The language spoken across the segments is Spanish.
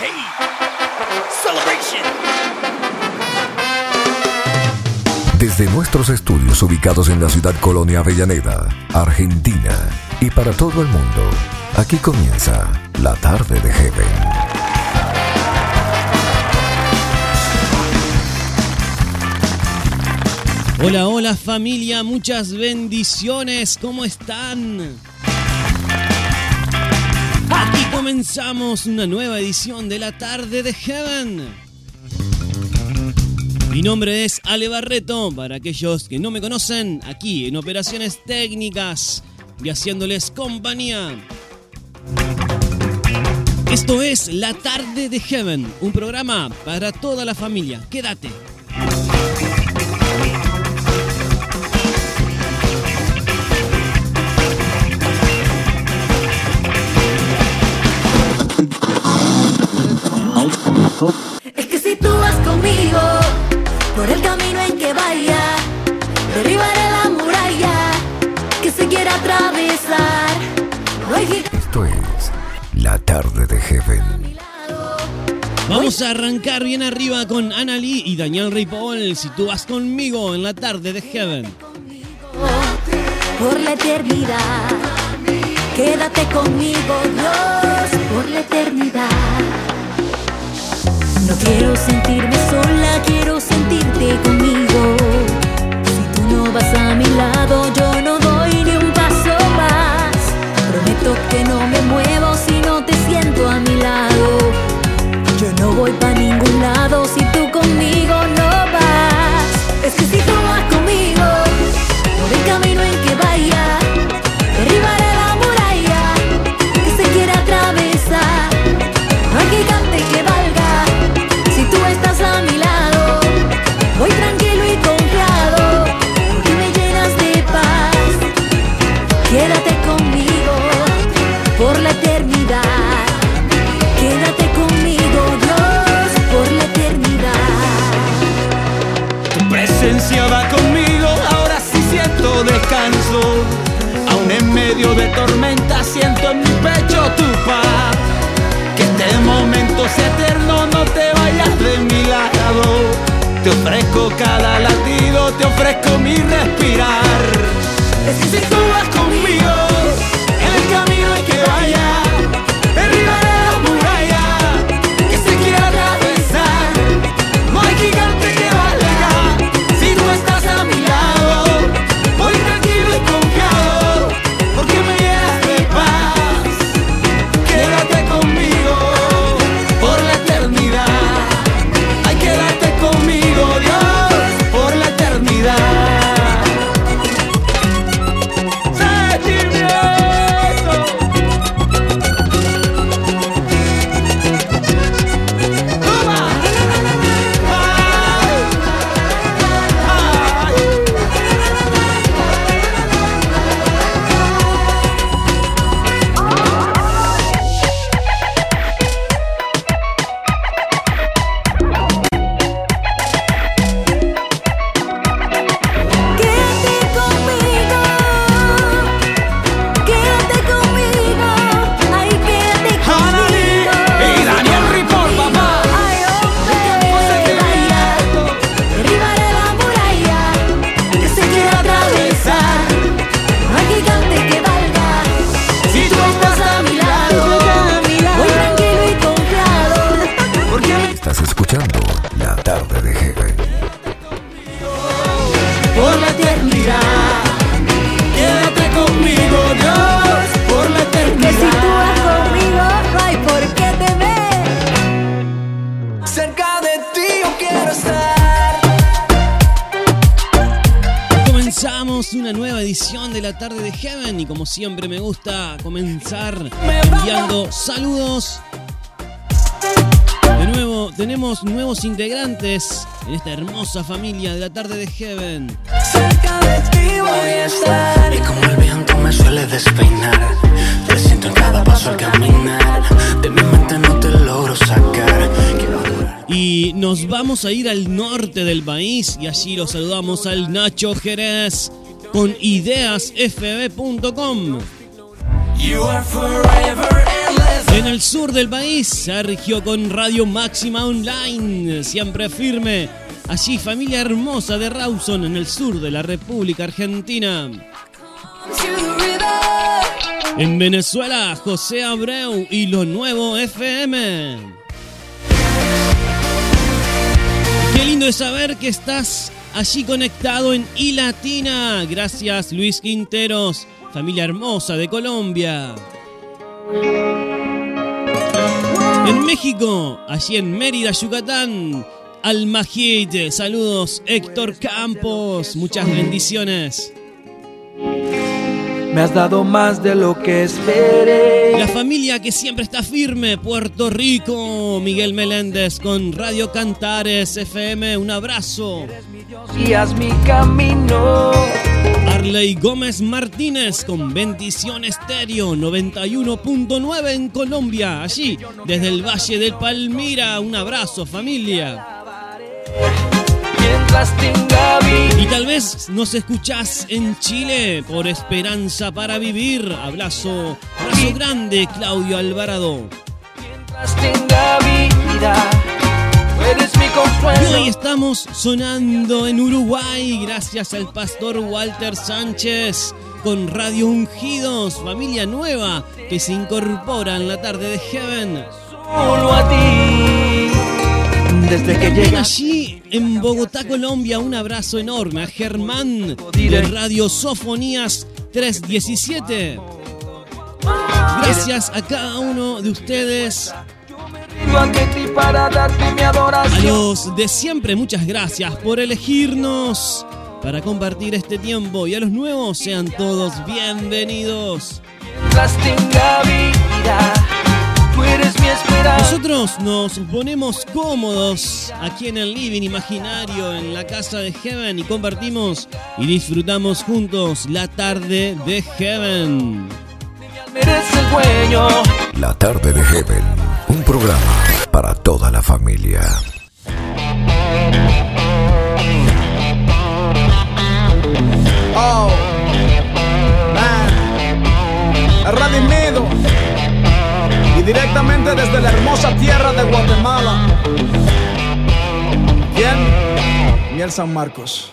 Hey, celebration. Desde nuestros estudios ubicados en la ciudad Colonia Avellaneda, Argentina, y para todo el mundo, aquí comienza la tarde de Heaven. Hola, hola familia, muchas bendiciones, ¿cómo están? Comenzamos una nueva edición de la tarde de Heaven. Mi nombre es Ale Barreto, para aquellos que no me conocen, aquí en Operaciones Técnicas y haciéndoles compañía. Esto es La tarde de Heaven, un programa para toda la familia. Quédate. Es que si tú vas conmigo por el camino en que vaya, derribaré la muralla que se quiera atravesar. No hay gigante Esto es la tarde de Heaven. Vamos a arrancar bien arriba con Ana Lee y Daniel Ripoll. Si tú vas conmigo en la tarde de Heaven. por la eternidad. Quédate conmigo, Dios, por la eternidad. No quiero sentirme sola, quiero sentirte conmigo. Si tú no vas a mi lado, yo no doy ni un paso más. Prometo que no me muevo si no te siento a mi lado. Yo no voy para ningún lado si tú conmigo no medio de tormenta siento en mi pecho tu paz. Que este momento sea eterno, no te vayas de mi lado. Te ofrezco cada latido, te ofrezco mi respirar. Es que si tú vas conmigo, siempre me gusta comenzar enviando saludos. De nuevo, tenemos nuevos integrantes en esta hermosa familia de la tarde de Heaven. Cerca de ti voy a estar. Y como el viento me suele despeinar, te siento en cada paso al caminar. De mi mente no te logro sacar. Quiero adorar. Y nos vamos a ir al norte del país y allí lo saludamos al Nacho Jerez con ideasfb.com. En el sur del país, Sergio con Radio Máxima Online, siempre firme. Allí, familia hermosa de Rawson, en el sur de la República Argentina. En Venezuela, José Abreu y lo nuevo FM. Qué lindo es saber que estás allí conectado en iLatina. Gracias, Luis Quinteros, familia hermosa de Colombia. En México, allí en Mérida, Yucatán, al Majid. Saludos, Héctor Campos. Muchas bendiciones. Me has dado más de lo que esperé. La familia que siempre está firme, Puerto Rico. Miguel Meléndez con Radio Cantares FM. Un abrazo. Guías mi camino. Arley Gómez Martínez con Bendición Estéreo 91.9 en Colombia. Allí, desde el Valle del Palmira. Un abrazo, familia. Y tal vez nos escuchás en Chile por Esperanza para Vivir. Abrazo, abrazo grande, Claudio Alvarado. Y hoy estamos sonando en Uruguay gracias al pastor Walter Sánchez con Radio Ungidos, familia nueva que se incorpora en la tarde de Heaven. Solo a ti. Desde que llegas allí en Bogotá, Colombia, un abrazo enorme a Germán de Radio Sofonías 317. Gracias a cada uno de ustedes. A los de siempre, muchas gracias por elegirnos para compartir este tiempo. Y a los nuevos, sean todos bienvenidos. Nosotros nos ponemos cómodos aquí en el living imaginario en la casa de Heaven y compartimos y disfrutamos juntos la tarde de Heaven. La tarde de Heaven, programa para toda la familia. Oh, man. Redimido y directamente desde la hermosa tierra de Guatemala. ¿Quién? Miel San Marcos.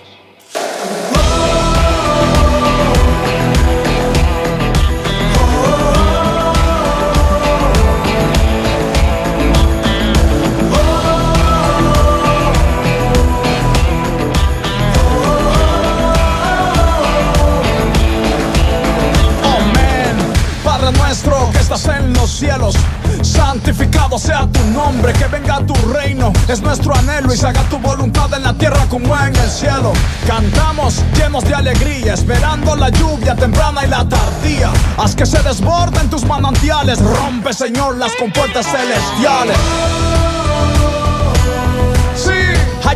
Cielos, santificado sea tu nombre, que venga tu reino, es nuestro anhelo y se haga tu voluntad en la tierra como en el cielo. Cantamos llenos de alegría, esperando la lluvia temprana y la tardía. Haz que se desborden tus manantiales, rompe Señor las compuertas celestiales.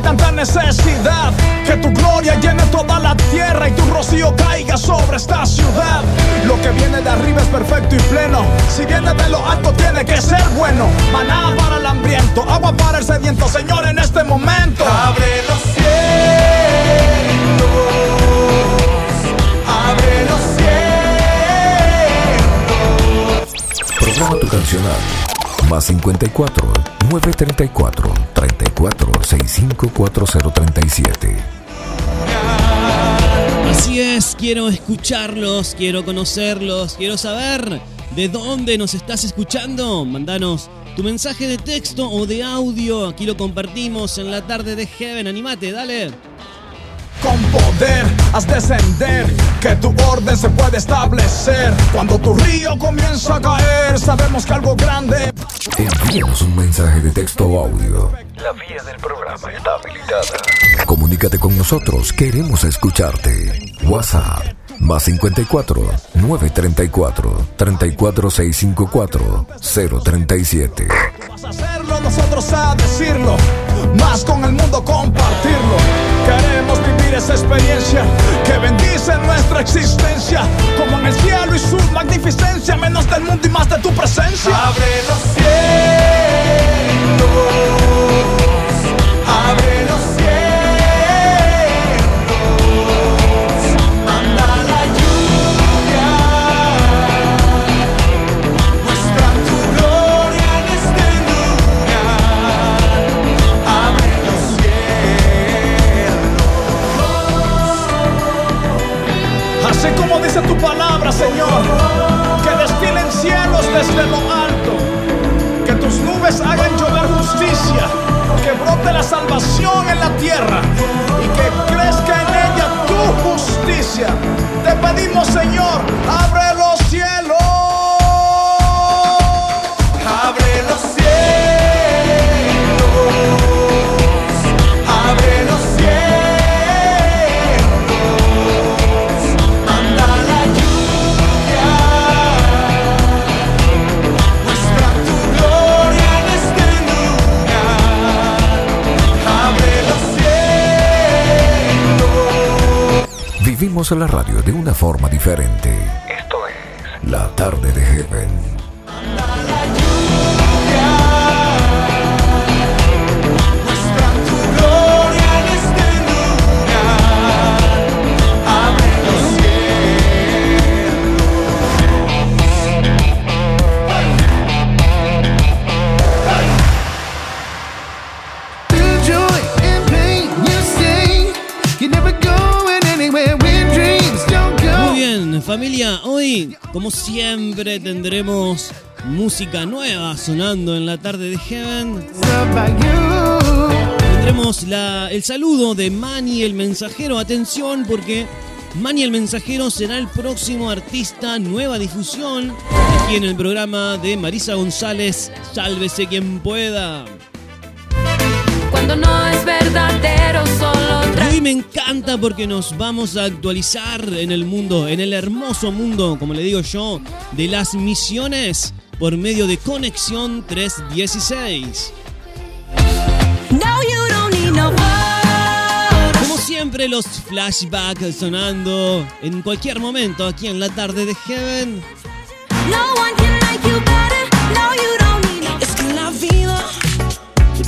Tanta necesidad que tu gloria llene toda la tierra y tu rocío caiga sobre esta ciudad. Lo que viene de arriba es perfecto y pleno. Si viene de lo alto, tiene que ser bueno. Maná para el hambriento, agua para el sediento, Señor, en este momento. Abre los cielos, abre los cielos. Programa tu cancional. Más 54 934 34 65 4037. Así es, quiero escucharlos, quiero conocerlos, quiero saber de dónde nos estás escuchando. Mandanos tu mensaje de texto o de audio, aquí lo compartimos en la tarde de Heaven. Animate, dale. Con poder haz descender, que tu orden se puede establecer. Cuando tu río comienza a caer, sabemos que algo grande. Envíanos un mensaje de texto o audio. La vía del programa está habilitada. Comunícate con nosotros, queremos escucharte. WhatsApp más 54 934 34654 037. Vas a hacerlo, nosotros a decirlo, más con el mundo compartirlo. Esa experiencia que bendice nuestra existencia, como en el cielo y su magnificencia, menos del mundo y más de tu presencia. Abre los cielos, abre los cielos, Señor. Que destilen cielos desde lo alto. Que tus nubes hagan llover justicia. Que brote la salvación en la tierra. Y que crezca en ella tu justicia. Te pedimos, Señor, ábrelo. Vivimos la radio de una forma diferente. Esto es La tarde de Heaven. Siempre, tendremos música nueva sonando en la tarde de Heaven. Tendremos el saludo de Manny el Mensajero. Atención, porque Manny el Mensajero será el próximo artista nueva difusión aquí en el programa de Marisa González. Sálvese quien pueda. Cuando no es verdadero, solo Y hoy me encanta porque nos vamos a actualizar en el mundo, en el hermoso mundo, como le digo yo, de las misiones por medio de Conexión 316. No, you don't need no Como siempre, los flashbacks sonando en cualquier momento aquí en la tarde de Heaven.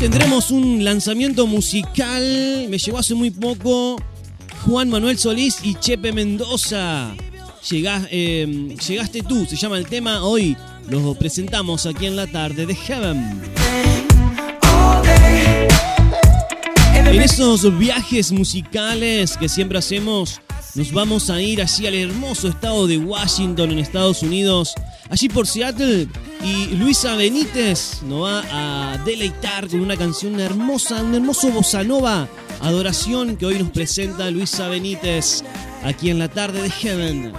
Tendremos un lanzamiento musical. Me llegó hace muy poco Juan Manuel Solís y Chepe Mendoza. Eh, llegaste tú, se llama el tema. Hoy lo presentamos aquí en la tarde de Heaven. En esos viajes musicales que siempre hacemos, nos vamos a ir allí al hermoso estado de Washington, en Estados Unidos, allí por Seattle. Y Luisa Benítez nos va a deleitar con una canción hermosa, un hermoso bossa nova, adoración que hoy nos presenta Luisa Benítez aquí en la tarde de Heaven.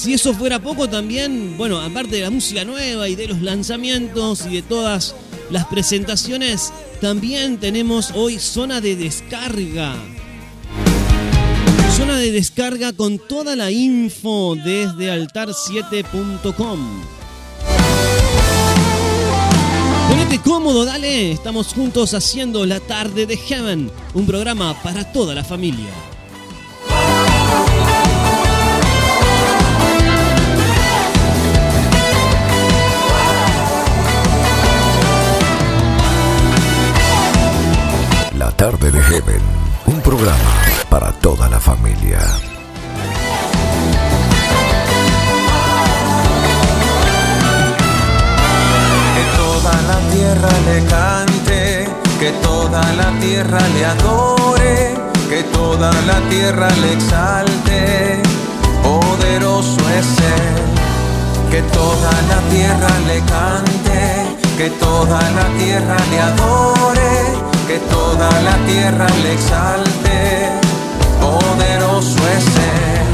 Si eso fuera poco también, bueno, aparte de la música nueva y de los lanzamientos y de todas las presentaciones, también tenemos hoy zona de descarga. Zona de descarga con toda la info desde altar7.com. Ponete cómodo, dale. Estamos juntos haciendo la tarde de Heaven, un programa para toda la familia. Tarde de Heaven. Un programa para toda la familia. Que toda la tierra le cante, que toda la tierra le adore, que toda la tierra le exalte. Poderoso es Él. Que toda la tierra le cante, que toda la tierra le adore, que toda la tierra le exalte. Poderoso es Él.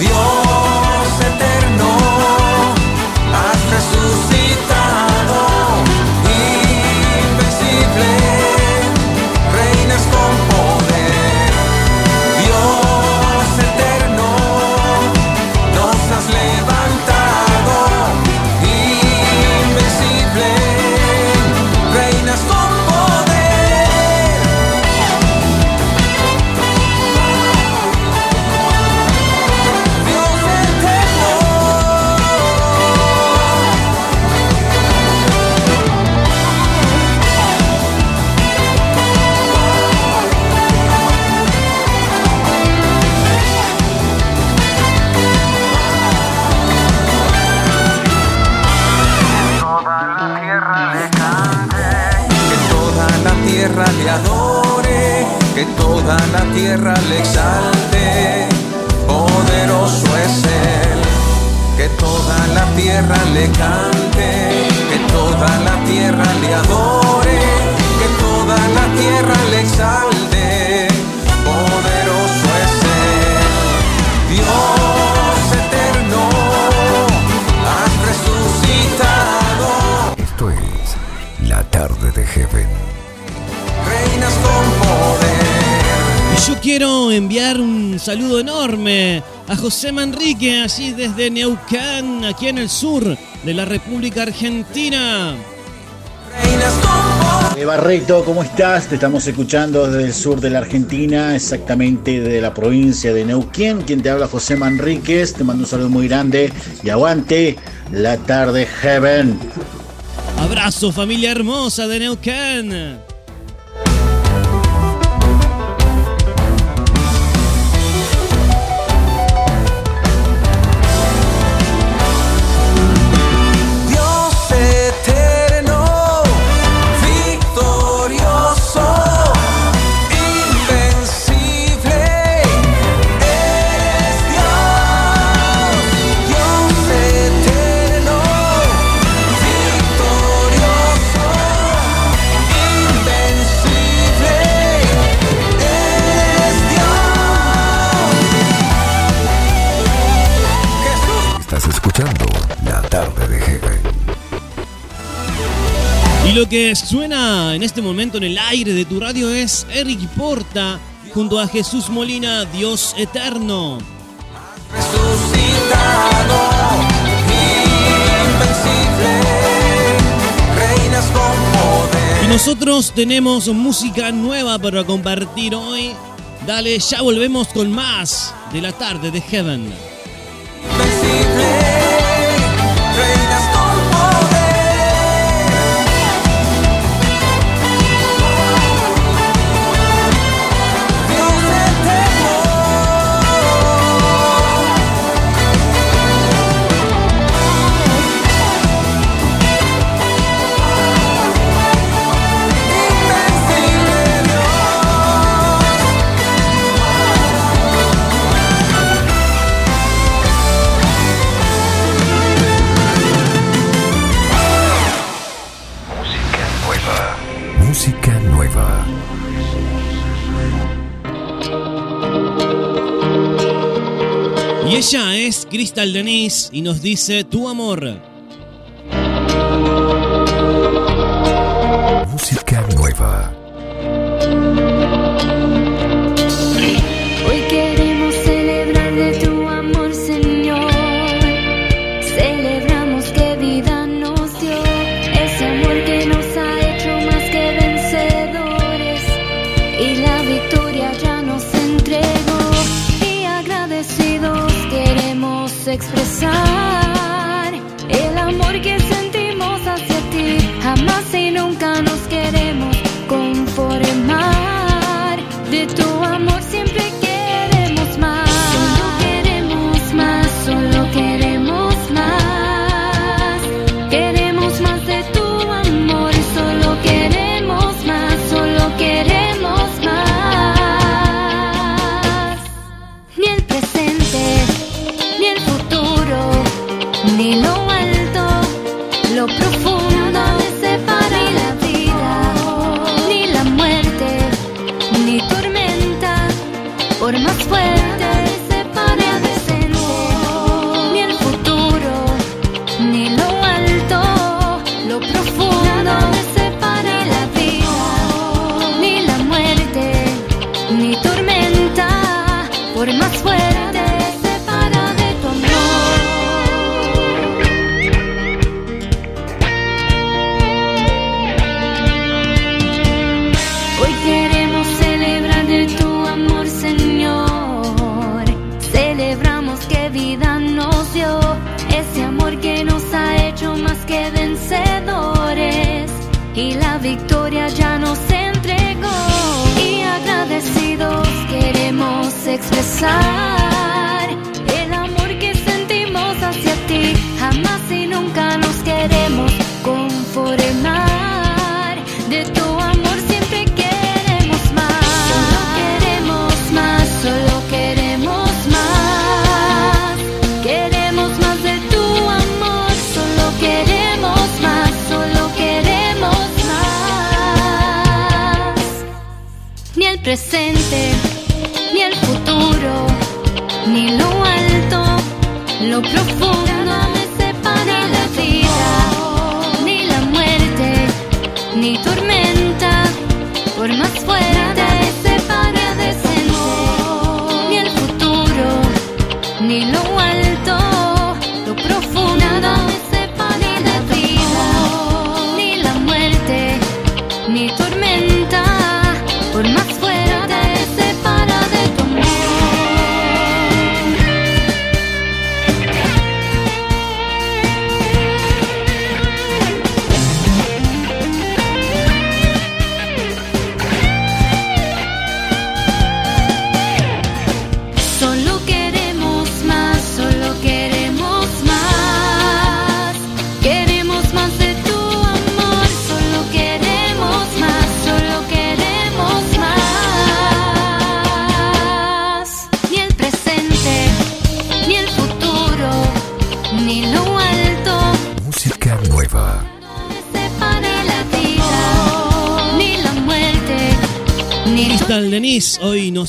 Dios eterno, has resucitado, invencible, José Manrique, allí desde Neuquén, aquí en el sur de la República Argentina. Eh, Barreto, ¿cómo estás? Te estamos escuchando desde el sur de la Argentina, exactamente de la provincia de Neuquén. Quien te habla, José Manríquez. Te mando un saludo muy grande y aguante la tarde, Heaven. Abrazo, familia hermosa de Neuquén. Lo que suena en este momento en el aire de tu radio es Eric Porta junto a Jesús Molina, Dios eterno. Resucitado, invencible, reinas con poder. Y nosotros tenemos música nueva para compartir hoy. Dale, ya volvemos con más de la tarde de Heaven. Crystal Denise y nos dice Tu amor. Música nueva. El amor que sentimos hacia ti jamás y nunca nos queremos conformar. De tu amor siempre queremos más. Solo queremos más, solo queremos más. Queremos más de tu amor, solo queremos más, solo queremos más. Ni el presente. Lo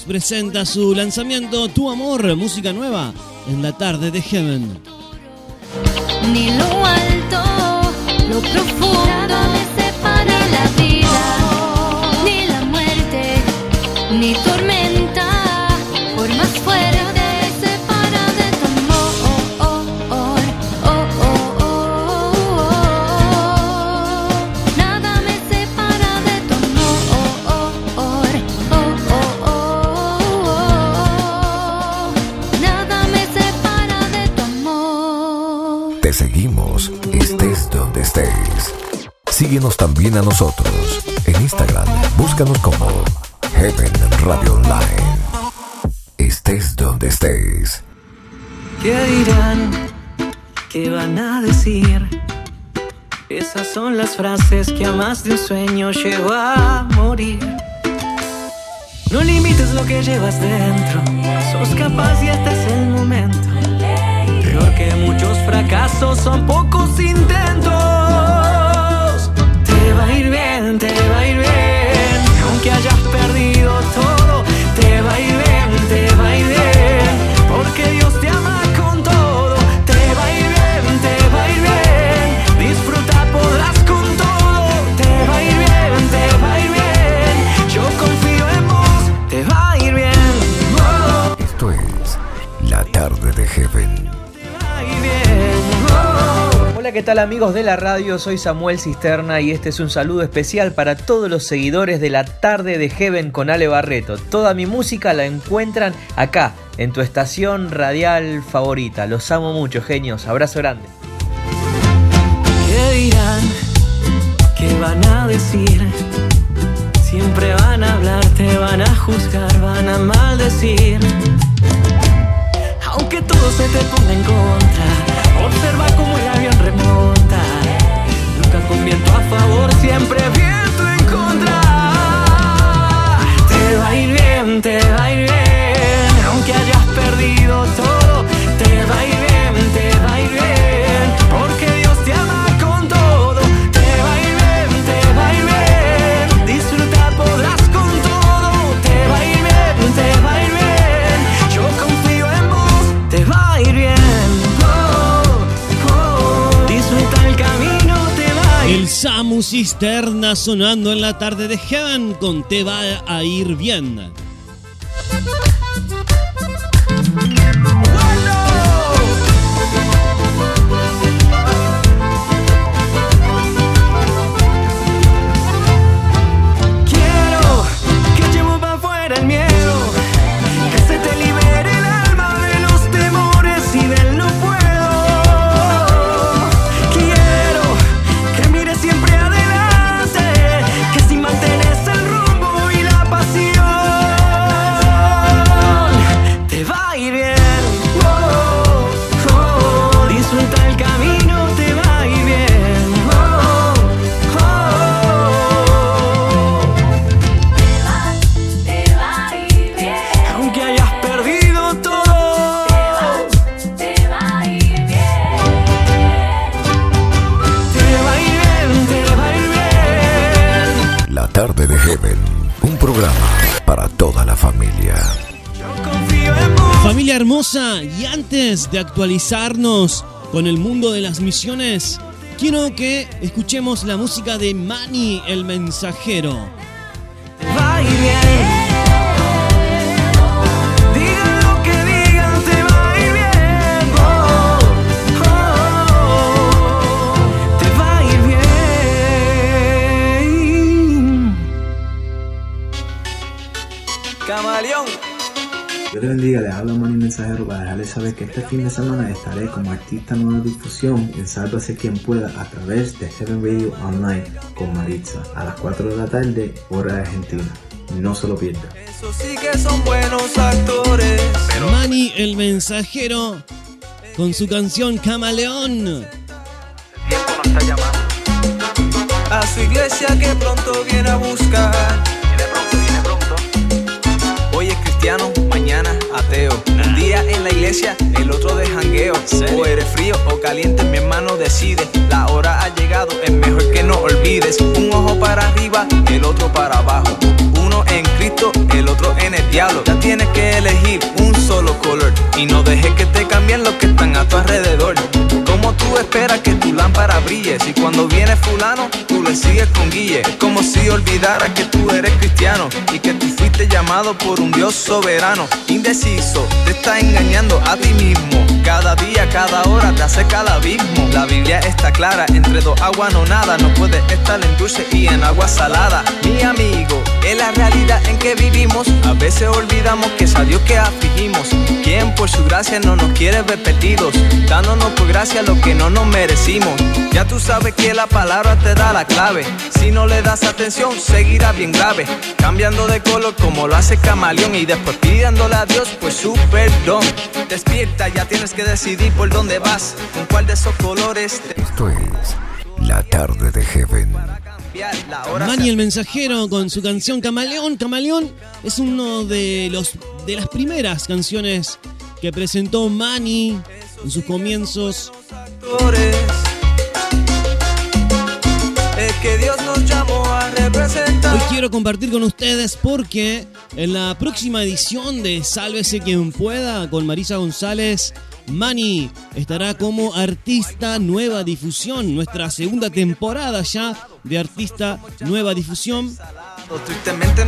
presenta su lanzamiento Tu Amor, música nueva, en la tarde de Heaven. ni lo alto, lo profundo me separa la vida, ni la muerte, ni tormenta, por más fuerte también a nosotros en Instagram. Búscanos como Heaven Radio Online. Estés donde estés. ¿Qué dirán? ¿Qué van a decir? Esas son las frases que a más de un sueño llevo a morir. No limites lo que llevas dentro, sos capaz y este es el momento. Peor que muchos fracasos son pocos intentos. Va a ir bien, te va a ir bien, aunque hayas perdido todo. Te va a ir bien, te va a ir bien, ¿qué tal amigos de la radio? Soy Samuel Cisterna y este es un saludo especial para todos los seguidores de la tarde de Heaven con Ale Barreto. Toda mi música la encuentran acá, en tu estación radial favorita. Los amo mucho, genios. Abrazo grande. ¿Qué dirán? ¿Qué van a decir? Siempre van a hablar, te van a juzgar, van a maldecir. Aunque todo se te ponga en contra, observa cómo avión Nunca con viento a favor, siempre viento en contra. Te va a ir bien, te va a ir bien, aunque hayas perdido todo. Te va a ir Cisterna sonando en la tarde de Heaven con Te va a ir bien. Y antes de actualizarnos con el mundo de las misiones, quiero que escuchemos la música de Manny el mensajero. Te bendiga, les habla Manny Mensajero para dejarles saber que este fin de semana estaré como artista nueva difusión en Sálvase quien pueda a través de Heaven Radio Online con Maritza a las 4 de la tarde, hora de Argentina. No se lo pierda. Eso sí que son buenos actores. Manny el mensajero con su canción Camaleón. A su iglesia que pronto viene a buscar. Viene pronto, viene pronto. Hoy es cristiano, ateo. Un día en la iglesia, el otro de jangueo. O eres frío o caliente, mi hermano decide. La hora ha llegado, es mejor que no olvides. Un ojo para arriba, el otro para abajo. Uno en Cristo, el otro en el diablo. Ya tienes que elegir un solo color. Y no dejes que te cambien los que están a tu alrededor. Como tú esperas que tu lámpara brille? Si cuando viene fulano, tú le sigues con guille. Es como si olvidaras que tú eres cristiano y que tú fuiste llamado por un Dios soberano. Indeciso, te está engañando a ti mismo. Cada día, cada hora te acerca al abismo. La Biblia está clara, entre dos aguas no nada. No puedes estar en dulce y en agua salada. Mi amigo, es la realidad en que vivimos. A veces olvidamos que es a Dios que afligimos. Quien por su gracia no nos quiere ver perdidos, dándonos por gracia lo que no nos merecimos. Ya tú sabes que la palabra te da la clave. Si no le das atención, seguirá bien grave. Cambiando de color como lo hace camaleón y después pidiéndole a Dios por su perdón. Despierta, ya tienes que decidir por dónde vas, con cuál de esos colores te Esto es La Tarde de Heaven. Manny el mensajero con su canción Camaleón. Camaleón es uno de los de las primeras canciones que presentó Manny en sus comienzos. Hoy quiero compartir con ustedes porque en la próxima edición de Sálvese quien pueda con Marisa González, Manny estará como artista nueva difusión, nuestra segunda temporada ya de artista nueva difusión,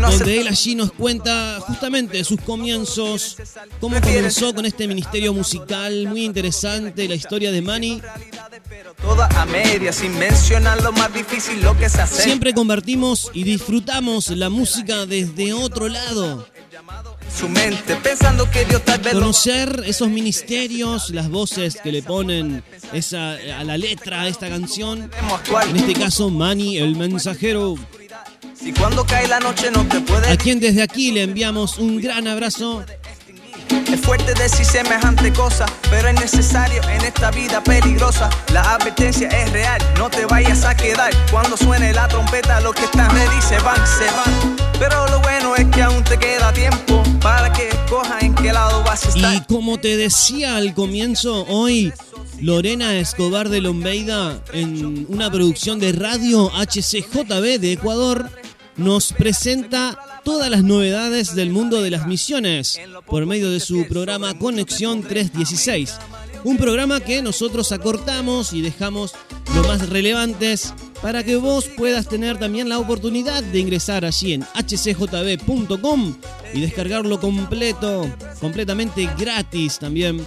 donde él allí nos cuenta justamente sus comienzos, cómo comenzó con este ministerio musical muy interesante, la historia de hace. Siempre convertimos y disfrutamos la música desde otro lado. Conocer esos ministerios, las voces que le ponen esa, a la letra a esta canción. En este caso, Manny, el mensajero, a quien desde aquí le enviamos un gran abrazo. Es fuerte decir semejante cosa, pero es necesario en esta vida peligrosa. La advertencia es real, no te vayas a quedar. Cuando suene la trompeta, los que están ready se van, se van. Pero lo bueno es que aún te queda tiempo para que escojas en qué lado vas a estar. Y como te decía al comienzo, hoy Lorena Escobar de Lombeida, en una producción de radio HCJB de Ecuador, nos presenta todas las novedades del mundo de las misiones por medio de su programa Conexión 316. Un programa que nosotros acortamos y dejamos lo más relevantes para que vos puedas tener también la oportunidad de ingresar allí en hcjb.com y descargarlo completo, completamente gratis también.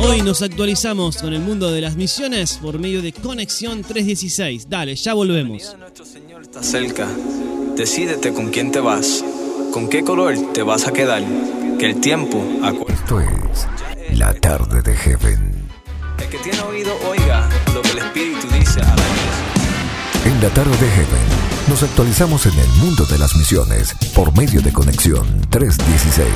Hoy nos actualizamos con el mundo de las misiones por medio de Conexión 316. Dale, ya volvemos. Está cerca. Decídete con quién te vas, con qué color te vas a quedar. Que el tiempo acuerda. Esto es La Tarde de Heaven. El que tiene oído oiga lo que el Espíritu dice a la iglesia. En La Tarde de Heaven nos actualizamos en el mundo de las misiones por medio de Conexión 316.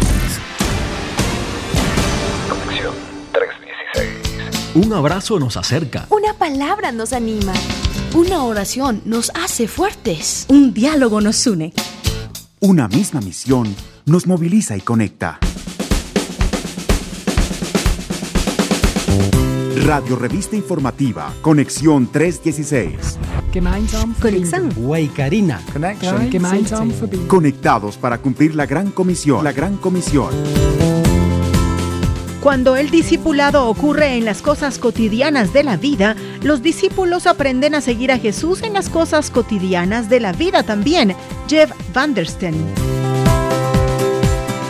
Conexión 316. Un abrazo nos acerca. Una palabra nos anima. Una oración nos hace fuertes. Un diálogo nos une. Una misma misión nos moviliza y conecta. Radio Revista Informativa, Conexión 316. Gemeinsam Conexión. Karina. Conectados para cumplir la gran comisión. La gran comisión. Cuando el discipulado ocurre en las cosas cotidianas de la vida, los discípulos aprenden a seguir a Jesús en las cosas cotidianas de la vida también. Jeff Vandersten.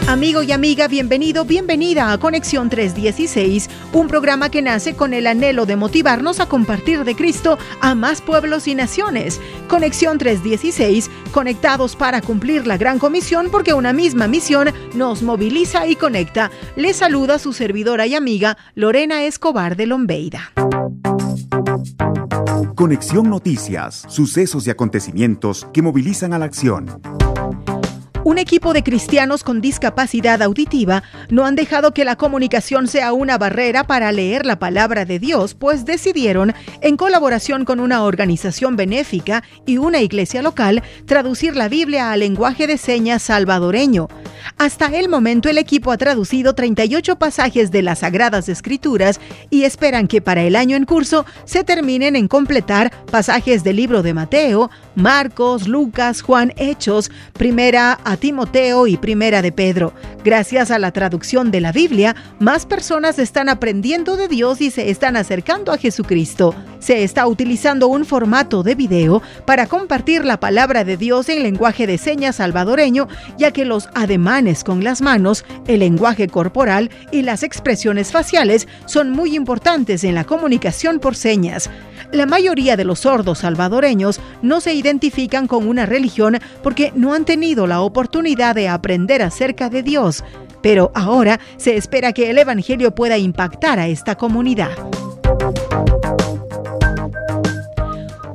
Amigo y amiga, bienvenido, bienvenida a Conexión 316, un programa que nace con el anhelo de motivarnos a compartir de Cristo a más pueblos y naciones. Conexión 316, conectados para cumplir la gran comisión porque una misma misión nos moviliza y conecta. Le saluda su servidora y amiga Lorena Escobar de Lombeida. Conexión Noticias, sucesos y acontecimientos que movilizan a la acción. Un equipo de cristianos con discapacidad auditiva no han dejado que la comunicación sea una barrera para leer la palabra de Dios, pues decidieron, en colaboración con una organización benéfica y una iglesia local, traducir la Biblia al lenguaje de señas salvadoreño. Hasta el momento el equipo ha traducido 38 pasajes de las Sagradas Escrituras y esperan que para el año en curso se terminen en completar pasajes del libro de Mateo, Marcos, Lucas, Juan, Hechos, Primera a Timoteo y Primera de Pedro. Gracias a la traducción de la Biblia, más personas están aprendiendo de Dios y se están acercando a Jesucristo. Se está utilizando un formato de video para compartir la palabra de Dios en lenguaje de señas salvadoreño, ya que los ademanes con las manos, el lenguaje corporal y las expresiones faciales son muy importantes en la comunicación por señas. La mayoría de los sordos salvadoreños no se identifican con una religión porque no han tenido la oportunidad de aprender acerca de Dios, pero ahora se espera que el Evangelio pueda impactar a esta comunidad.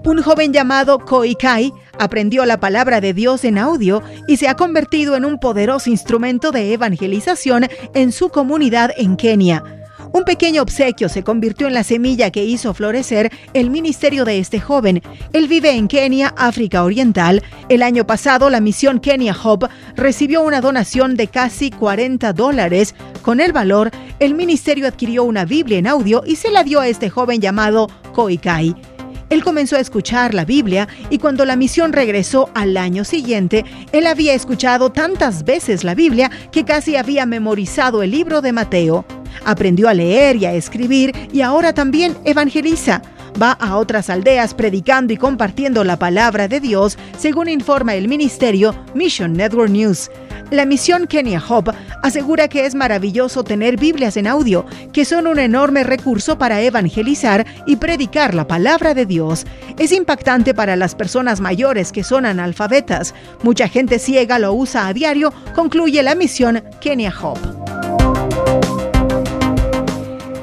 Un joven llamado Koikai aprendió la palabra de Dios en audio y se ha convertido en un poderoso instrumento de evangelización en su comunidad en Kenia. Un pequeño obsequio se convirtió en la semilla que hizo florecer el ministerio de este joven. Él vive en Kenia, África Oriental. El año pasado, la misión Kenia Hub recibió una donación de casi 40 dólares. Con el valor, el ministerio adquirió una Biblia en audio y se la dio a este joven llamado Koikai. Él comenzó a escuchar la Biblia y cuando la misión regresó al año siguiente, él había escuchado tantas veces la Biblia que casi había memorizado el libro de Mateo. Aprendió a leer y a escribir y ahora también evangeliza. Va a otras aldeas predicando y compartiendo la palabra de Dios, según informa el ministerio Mission Network News. La misión Kenya Hub asegura que es maravilloso tener Biblias en audio, que son un enorme recurso para evangelizar y predicar la palabra de Dios. Es impactante para las personas mayores que son analfabetas. Mucha gente ciega lo usa a diario, concluye la misión Kenya Hub.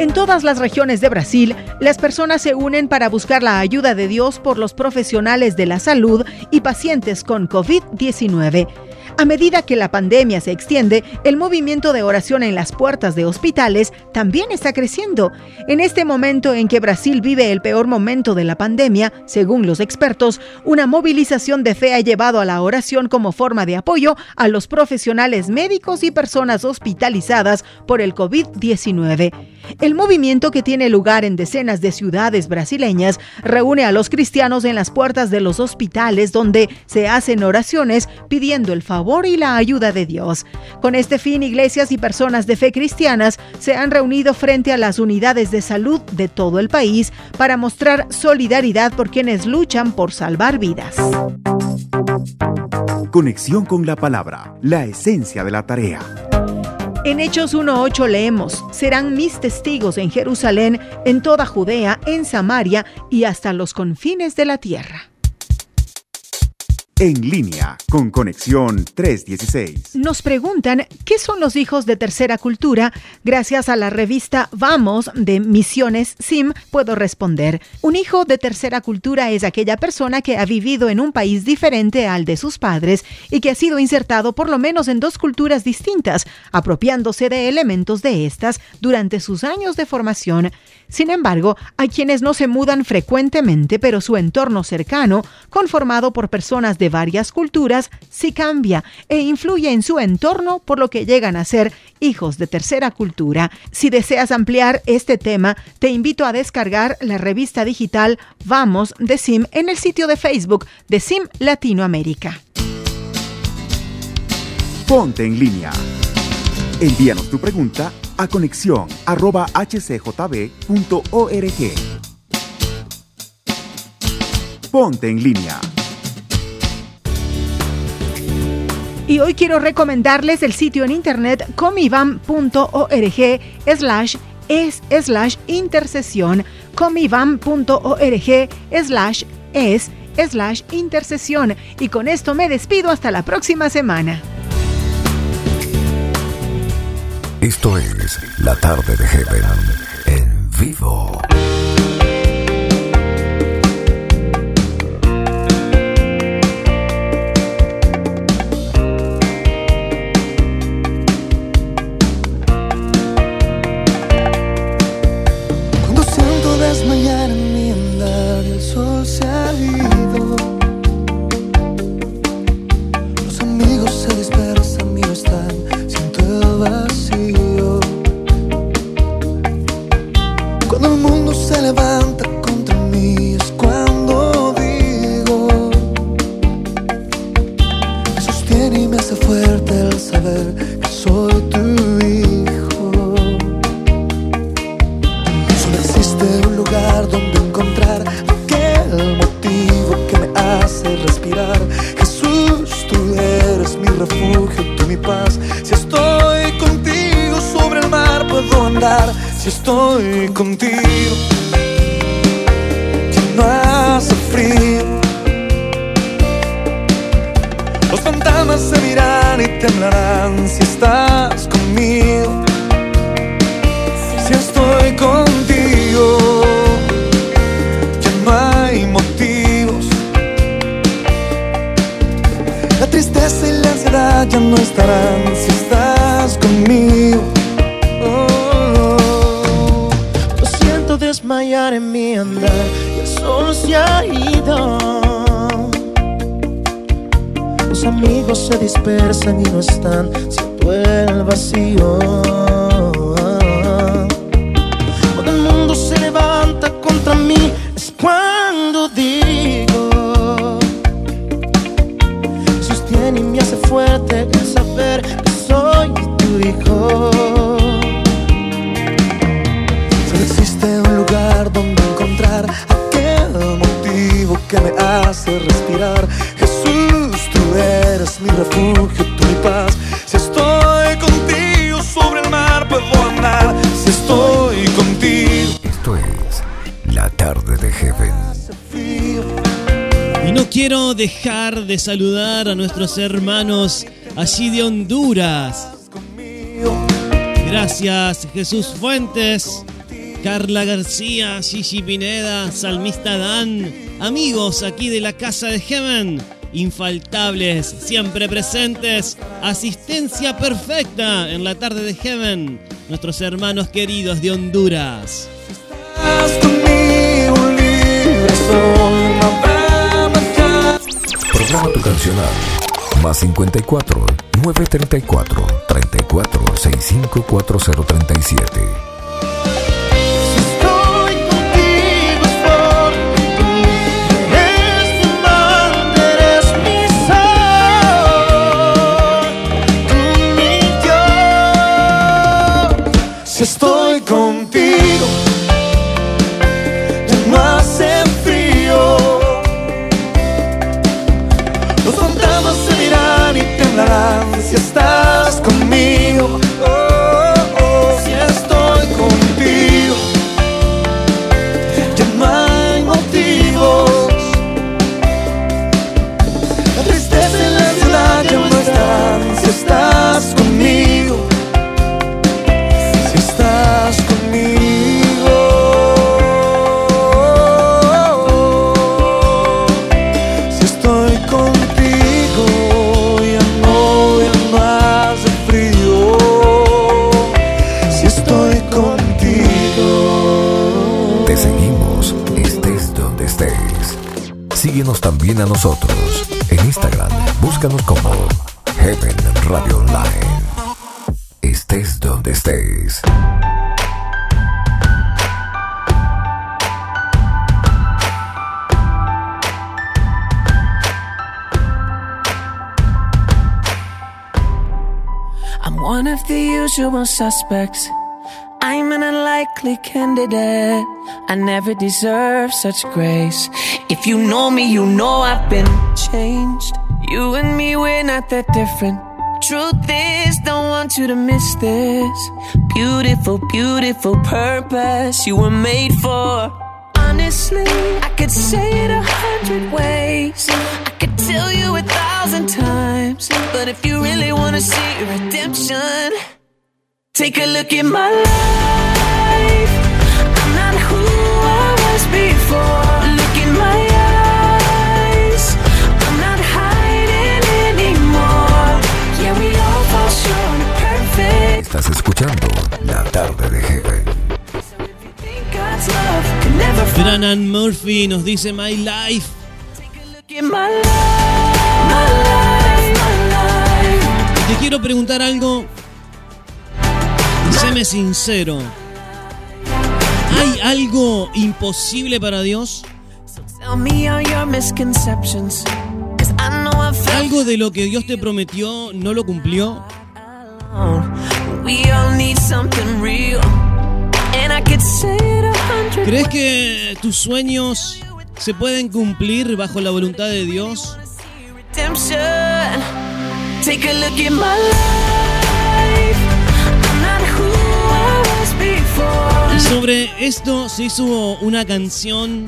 En todas las regiones de Brasil, las personas se unen para buscar la ayuda de Dios por los profesionales de la salud y pacientes con COVID-19. A medida que la pandemia se extiende, el movimiento de oración en las puertas de hospitales también está creciendo. En este momento en que Brasil vive el peor momento de la pandemia, según los expertos, una movilización de fe ha llevado a la oración como forma de apoyo a los profesionales médicos y personas hospitalizadas por el COVID-19. El movimiento que tiene lugar en decenas de ciudades brasileñas reúne a los cristianos en las puertas de los hospitales donde se hacen oraciones pidiendo el favor y la ayuda de Dios. Con este fin, iglesias y personas de fe cristianas se han reunido frente a las unidades de salud de todo el país para mostrar solidaridad por quienes luchan por salvar vidas. Conexión con la palabra, la esencia de la tarea. En Hechos 1.8 leemos, serán mis testigos en Jerusalén, en toda Judea, en Samaria y hasta los confines de la tierra. En línea con Conexión 316. Nos preguntan qué son los hijos de tercera cultura. Gracias a la revista Vamos de Misiones SIM puedo responder. Un hijo de tercera cultura es aquella persona que ha vivido en un país diferente al de sus padres y que ha sido insertado por lo menos en dos culturas distintas, apropiándose de elementos de estas durante sus años de formación. Sin embargo, hay quienes no se mudan frecuentemente, pero su entorno cercano, conformado por personas de varias culturas, sí cambia e influye en su entorno, por lo que llegan a ser Hijos de Tercera Cultura. Si deseas ampliar este tema, te invito a descargar la revista digital Vamos de SIM en el sitio de Facebook de SIM Latinoamérica. Ponte en línea. Envíanos tu pregunta a conexión arroba hcjb.org. Ponte en línea. Y hoy quiero recomendarles el sitio en internet comivam.org slash es slash intercesión comivam.org slash es slash intercesión y con esto me despido hasta la próxima semana. Esto es La Tarde de Heaven en vivo. Nuestros hermanos allí de Honduras. Gracias Jesús Fuentes, Carla García, Gigi Pineda, Salmista Dan, amigos aquí de la Casa de Heaven, infaltables, siempre presentes, asistencia perfecta en la tarde de Heaven, nuestros hermanos queridos de Honduras. Programa. Más 54 934 34 65 también a nosotros en Instagram. Búscanos como Heaven Radio Online. Estés estés. I'm one of the usual suspects. I'm an unlikely candidate. I never deserve such grace. If you know me, you know I've been changed. You and me, we're not that different. Truth is, don't want you to miss this. Beautiful, beautiful purpose you were made for. Honestly, I could say it a hundred ways. I could tell you a thousand times. But if you really wanna see redemption, take a look at my life. I'm not who I was before. Look in my eyes. I'm not hiding anymore. Yeah, we all fall short of perfect. Estás escuchando La Tarde de Heaven. Branan Murphy nos dice My Life. look in my life. My life, my life. Te quiero preguntar algo. Sincero. ¿Hay algo imposible para Dios? ¿Algo de lo que Dios te prometió no lo cumplió? ¿Crees que tus sueños se pueden cumplir bajo la voluntad de Dios? Take a look at my life. Y sobre esto se hizo una canción,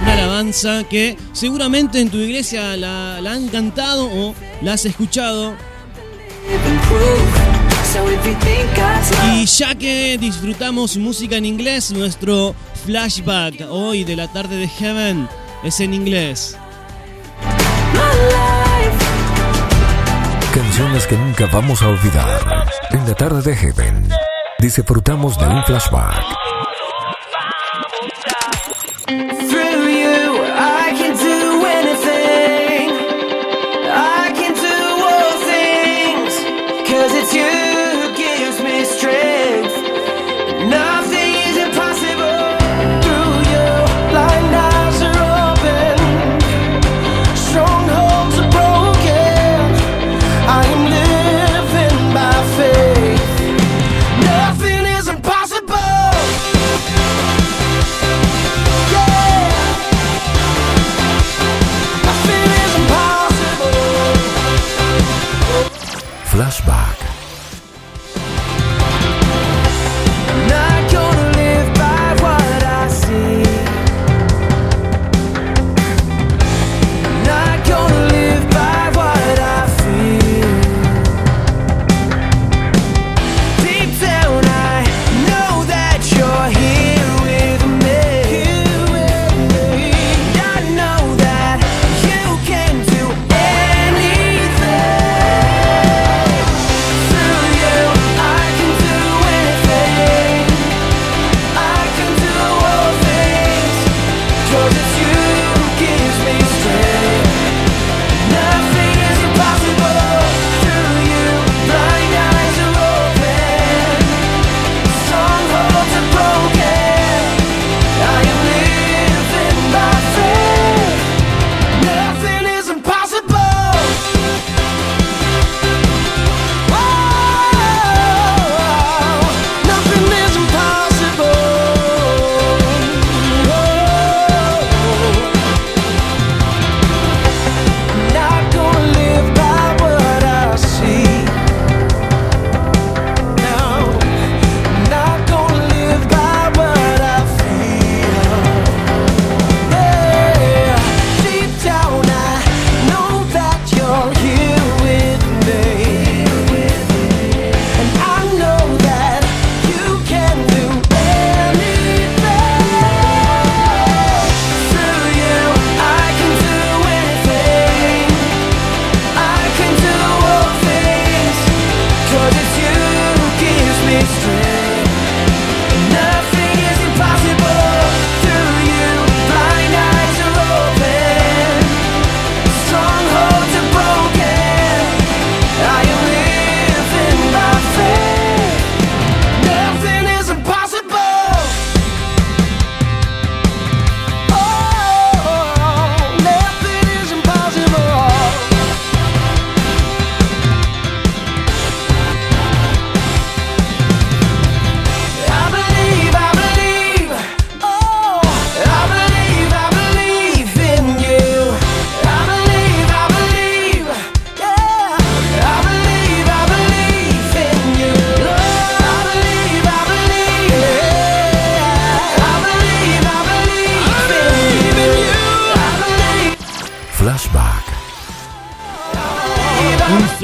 una alabanza que seguramente en tu iglesia la, la han cantado o la has escuchado. Y ya que disfrutamos música en inglés, nuestro flashback hoy de la tarde de Heaven es en inglés. Canciones que nunca vamos a olvidar. En La Tarde de Heaven disfrutamos de un flashback.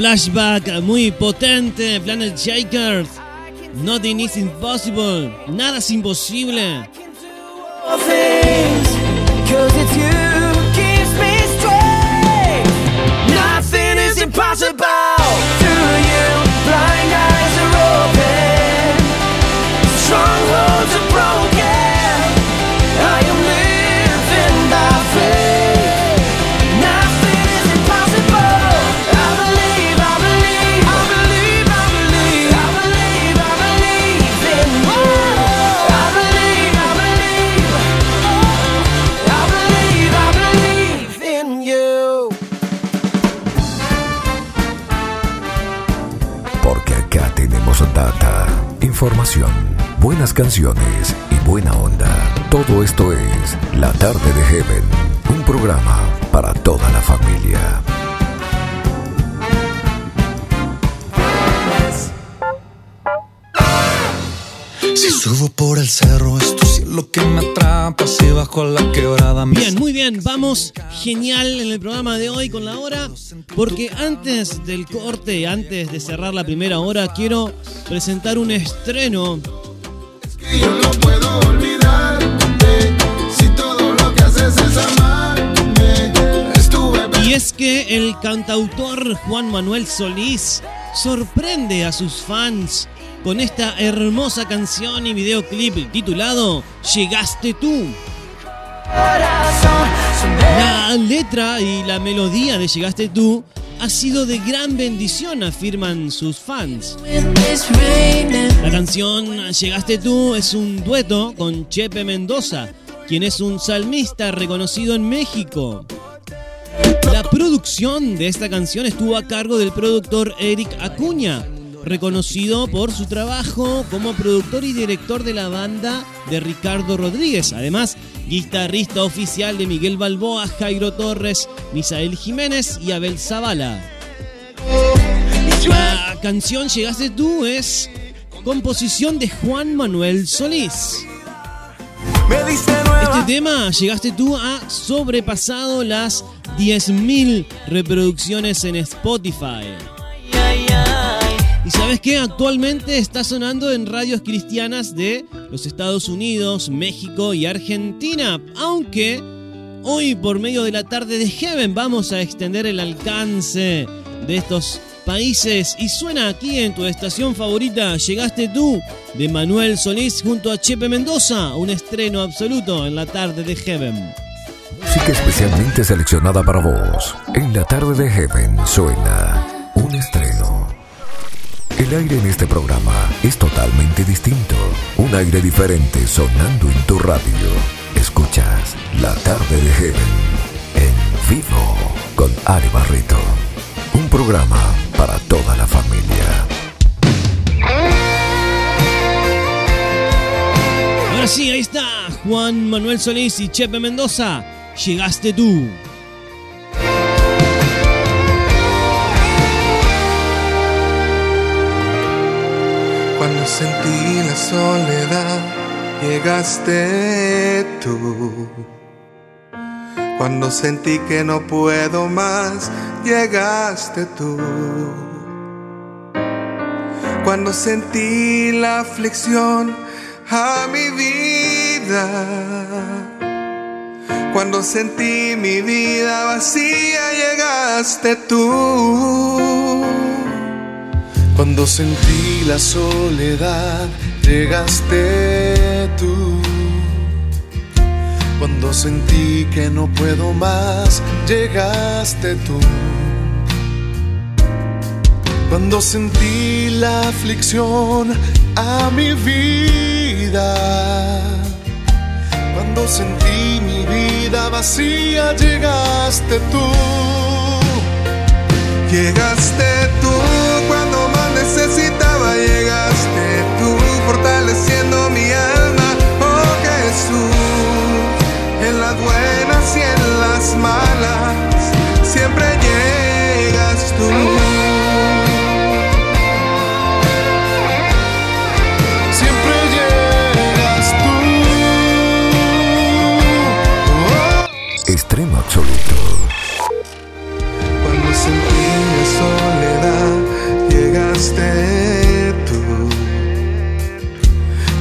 Flashback muy potente, Planet Shakers. Nothing is impossible, nada es imposible. Strongholds. Información, buenas canciones y buena onda. Todo esto es La Tarde de Heaven, un programa para toda la familia. Si subo por el cerro, es tu cielo que me atrapa. Si bajo la quebrada, Bien, muy bien, vamos genial en el programa de hoy con la hora, porque antes del corte, antes de cerrar la primera hora, quiero presentar un estreno. Si todo lo que haces es Y es que el cantautor Juan Manuel Solís sorprende a sus fans con esta hermosa canción y videoclip titulado Llegaste tú. La letra y la melodía de Llegaste tú ha sido de gran bendición, afirman sus fans. La canción Llegaste tú es un dueto con Chepe Mendoza, quien es un salmista reconocido en México. La producción de esta canción estuvo a cargo del productor Eric Acuña, reconocido por su trabajo como productor y director de la banda de Ricardo Rodríguez. Además, guitarrista oficial de Miguel Balboa, Jairo Torres, Misael Jiménez y Abel Zavala. La canción Llegaste tú es composición de Juan Manuel Solís. Este tema, Llegaste tú, ha sobrepasado las 10.000 reproducciones en Spotify. Sabes qué, actualmente está sonando en radios cristianas de los Estados Unidos, México y Argentina. Aunque hoy por medio de la tarde de Heaven vamos a extender el alcance de estos países y suena aquí en tu estación favorita Llegaste tú de Manuel Solís junto a Chepe Mendoza, un estreno absoluto en la tarde de Heaven. Música especialmente seleccionada para vos. En la tarde de Heaven suena un estreno. El aire en este programa es totalmente distinto. Un aire diferente sonando en tu radio. Escuchas La tarde de Heaven en vivo con Ari Barreto. Un programa para toda la familia. Ahora sí, ahí está Juan Manuel Solís y Chepe Mendoza. Llegaste tú. Sentí la soledad, llegaste tú. Cuando sentí que no puedo más, llegaste tú. Cuando sentí la aflicción a mi vida. Cuando sentí mi vida vacía, llegaste tú. Cuando sentí la soledad, llegaste tú. Cuando sentí que no puedo más, llegaste tú. Cuando sentí la aflicción a mi vida. Cuando sentí mi vida vacía, llegaste tú. Llegaste tú necesitaba, llegaste tú fortaleciendo mi alma, oh Jesús, en las buenas y en las malas, siempre llegas tú. Siempre llegas tú. Extremo absoluto. fuiste tú.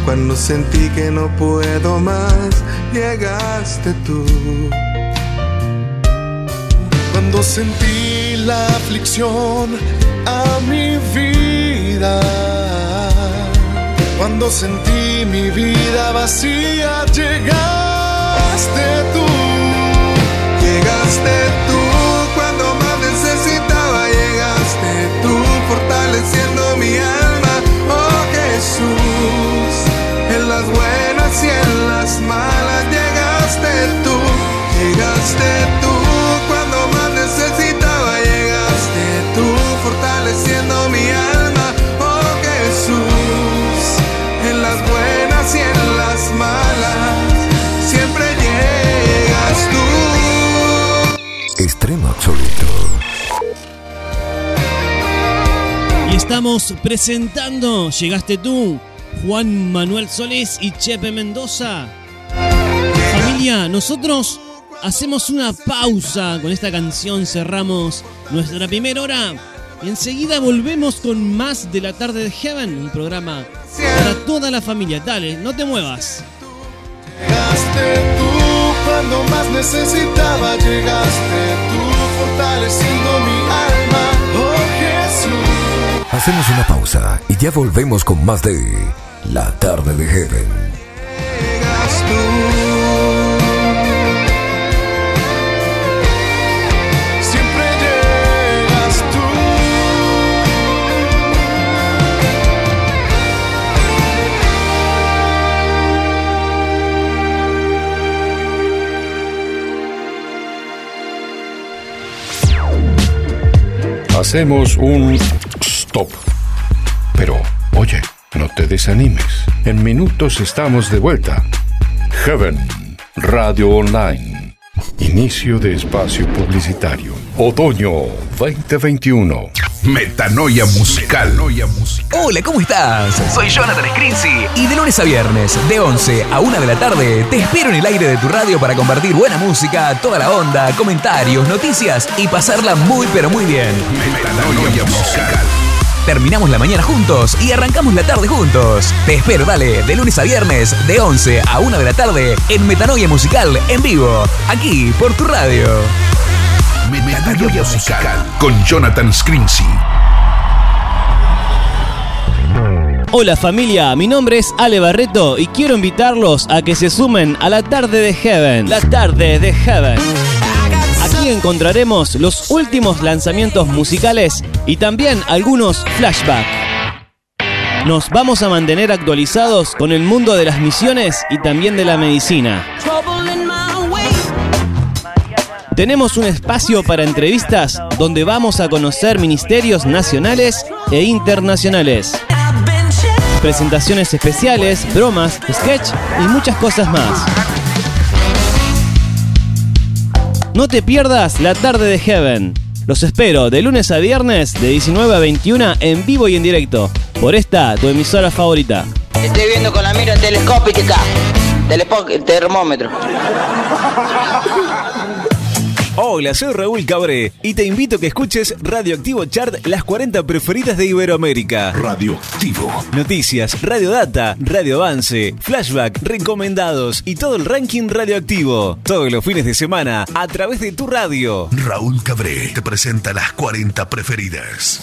Cuando sentí que no puedo más, llegaste tú. Cuando sentí la aflicción a mi vida. Cuando sentí mi vida vacía, llegaste tú. Llegaste tú. Fortaleciendo mi alma, oh Jesús. En las buenas y estamos presentando, llegaste tú, Juan Manuel Solís y Chepe Mendoza. Familia, nosotros hacemos una pausa con esta canción, cerramos nuestra primera hora y enseguida volvemos con más de la tarde de Heaven, un programa para toda la familia. Dale, no te muevas. Llegaste tú cuando más necesitaba, llegaste tú fortaleciendo mi alma. Hacemos una pausa y ya volvemos con más de La tarde de Heaven. Tú. Siempre llegas tú. Hacemos un stop. Pero, oye, no te desanimes. En minutos estamos de vuelta. Heaven, Radio Online. Inicio de espacio publicitario. Otoño 2021. Metanoia musical. Hola, ¿cómo estás? Soy Jonathan Scrinzi y de lunes a viernes, de 11 a 1 de la tarde, te espero en el aire de tu radio para compartir buena música, toda la onda, comentarios, noticias y pasarla muy pero muy bien. Metanoia musical. Terminamos la mañana juntos y arrancamos la tarde juntos. Te espero, dale, de lunes a viernes, de 11 a 1 de la tarde, en Metanoia Musical, en vivo, aquí por tu radio. Metanoia musical. Con Jonathan Scrinzi. Hola familia, mi nombre es Ale Barreto y quiero invitarlos a que se sumen a la tarde de Heaven. La tarde de Heaven. Encontraremos los últimos lanzamientos musicales y también algunos flashbacks. Nos vamos a mantener actualizados con el mundo de las misiones y también de la medicina. Tenemos un espacio para entrevistas donde vamos a conocer ministerios nacionales e internacionales. Presentaciones especiales, bromas, sketch y muchas cosas más. No te pierdas la tarde de Heaven. Los espero de lunes a viernes de 19 a 21 en vivo y en directo por esta tu emisora favorita. Estoy viendo con la mira telescópica. Telespo termómetro. Hola, soy Raúl Cabré y te invito a que escuches Radioactivo Chart, las 40 preferidas de Iberoamérica. Radioactivo. Noticias, Radio Data, Radio Avance, Flashback, recomendados y todo el ranking radioactivo. Todos los fines de semana a través de tu radio. Raúl Cabré te presenta las 40 preferidas.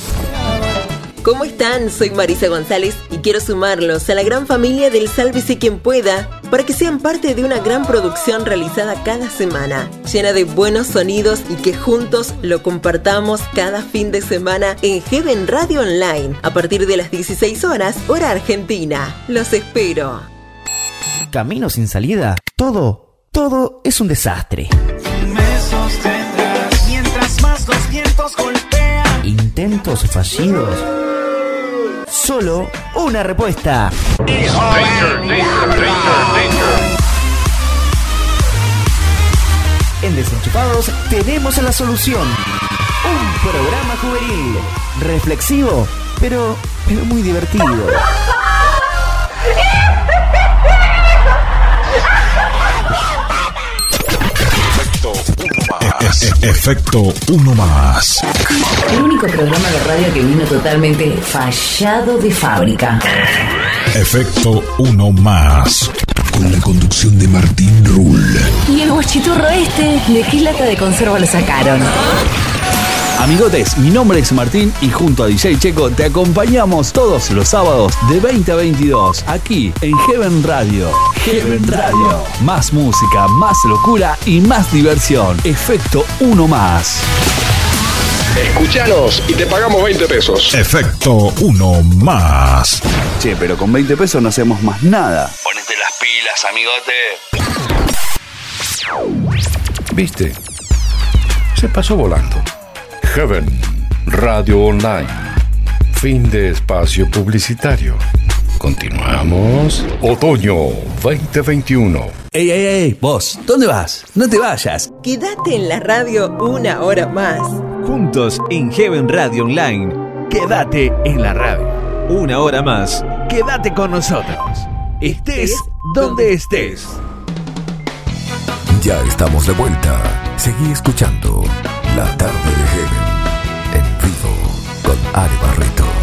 ¿Cómo están? Soy Marisa González y quiero sumarlos a la gran familia del Sálvese quien pueda para que sean parte de una gran producción realizada cada semana, llena de buenos sonidos y que juntos lo compartamos cada fin de semana en Heaven Radio Online a partir de las 16 horas, hora argentina. Los espero. Camino sin salida. Todo, todo es un desastre. Me sostendrás mientras más los vientos golpean. Intentos fallidos. Solo una respuesta. En Desenchufados tenemos la solución. Un programa juvenil, reflexivo, pero, pero muy divertido. Efecto uno más. El único programa de radio que vino totalmente fallado de fábrica. Efecto uno más. Con la conducción de Martín Rull. ¿Y el guachiturro este? ¿De qué lata de conserva lo sacaron? Amigotes, mi nombre es Martín y junto a DJ Checo te acompañamos todos los sábados de 20 a 22 aquí en Heaven Radio. Heaven Radio. Más música, más locura y más diversión. Efecto uno más. Escuchanos y te pagamos 20 pesos. Efecto uno más. Che, pero con 20 pesos no hacemos más nada. Ponete las pilas, amigote. ¿Viste? Se pasó volando. Heaven Radio Online. Fin de espacio publicitario. Continuamos. Otoño 2021. Ey, ey, ey, vos, ¿dónde vas? No te vayas. Quédate en la radio una hora más. Juntos en Heaven Radio Online. Quédate en la radio. Una hora más. Quédate con nosotros. Estés donde estés. Ya estamos de vuelta. Seguí escuchando La Tarde Ale Barreto.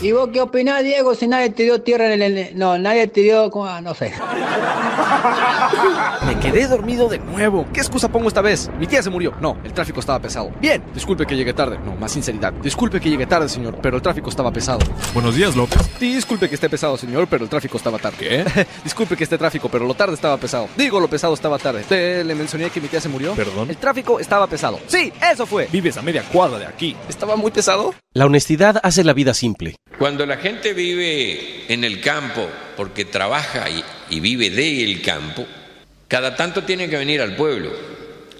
¿Y vos qué opinás, Diego, si nadie te dio tierra en el... No, nadie te dio... Ah, No sé. Me quedé dormido de nuevo. ¿Qué excusa pongo esta vez? Mi tía se murió. No, el tráfico estaba pesado. Bien, disculpe que llegue tarde. No, más sinceridad. Disculpe que llegue tarde, señor, pero el tráfico estaba pesado. Buenos días, López. Disculpe que esté pesado, señor, pero el tráfico estaba tarde. ¿Qué? disculpe que esté tráfico, pero lo tarde estaba pesado. Digo, lo pesado estaba tarde. ¿Te le mencioné que mi tía se murió? ¿Perdón? El tráfico estaba pesado. Sí, eso fue. Vives a media cuadra de aquí. ¿Estaba muy pesado? La honestidad hace la vida simple. Cuando la gente vive en el campo porque trabaja y, vive del campo, cada tanto tiene que venir al pueblo.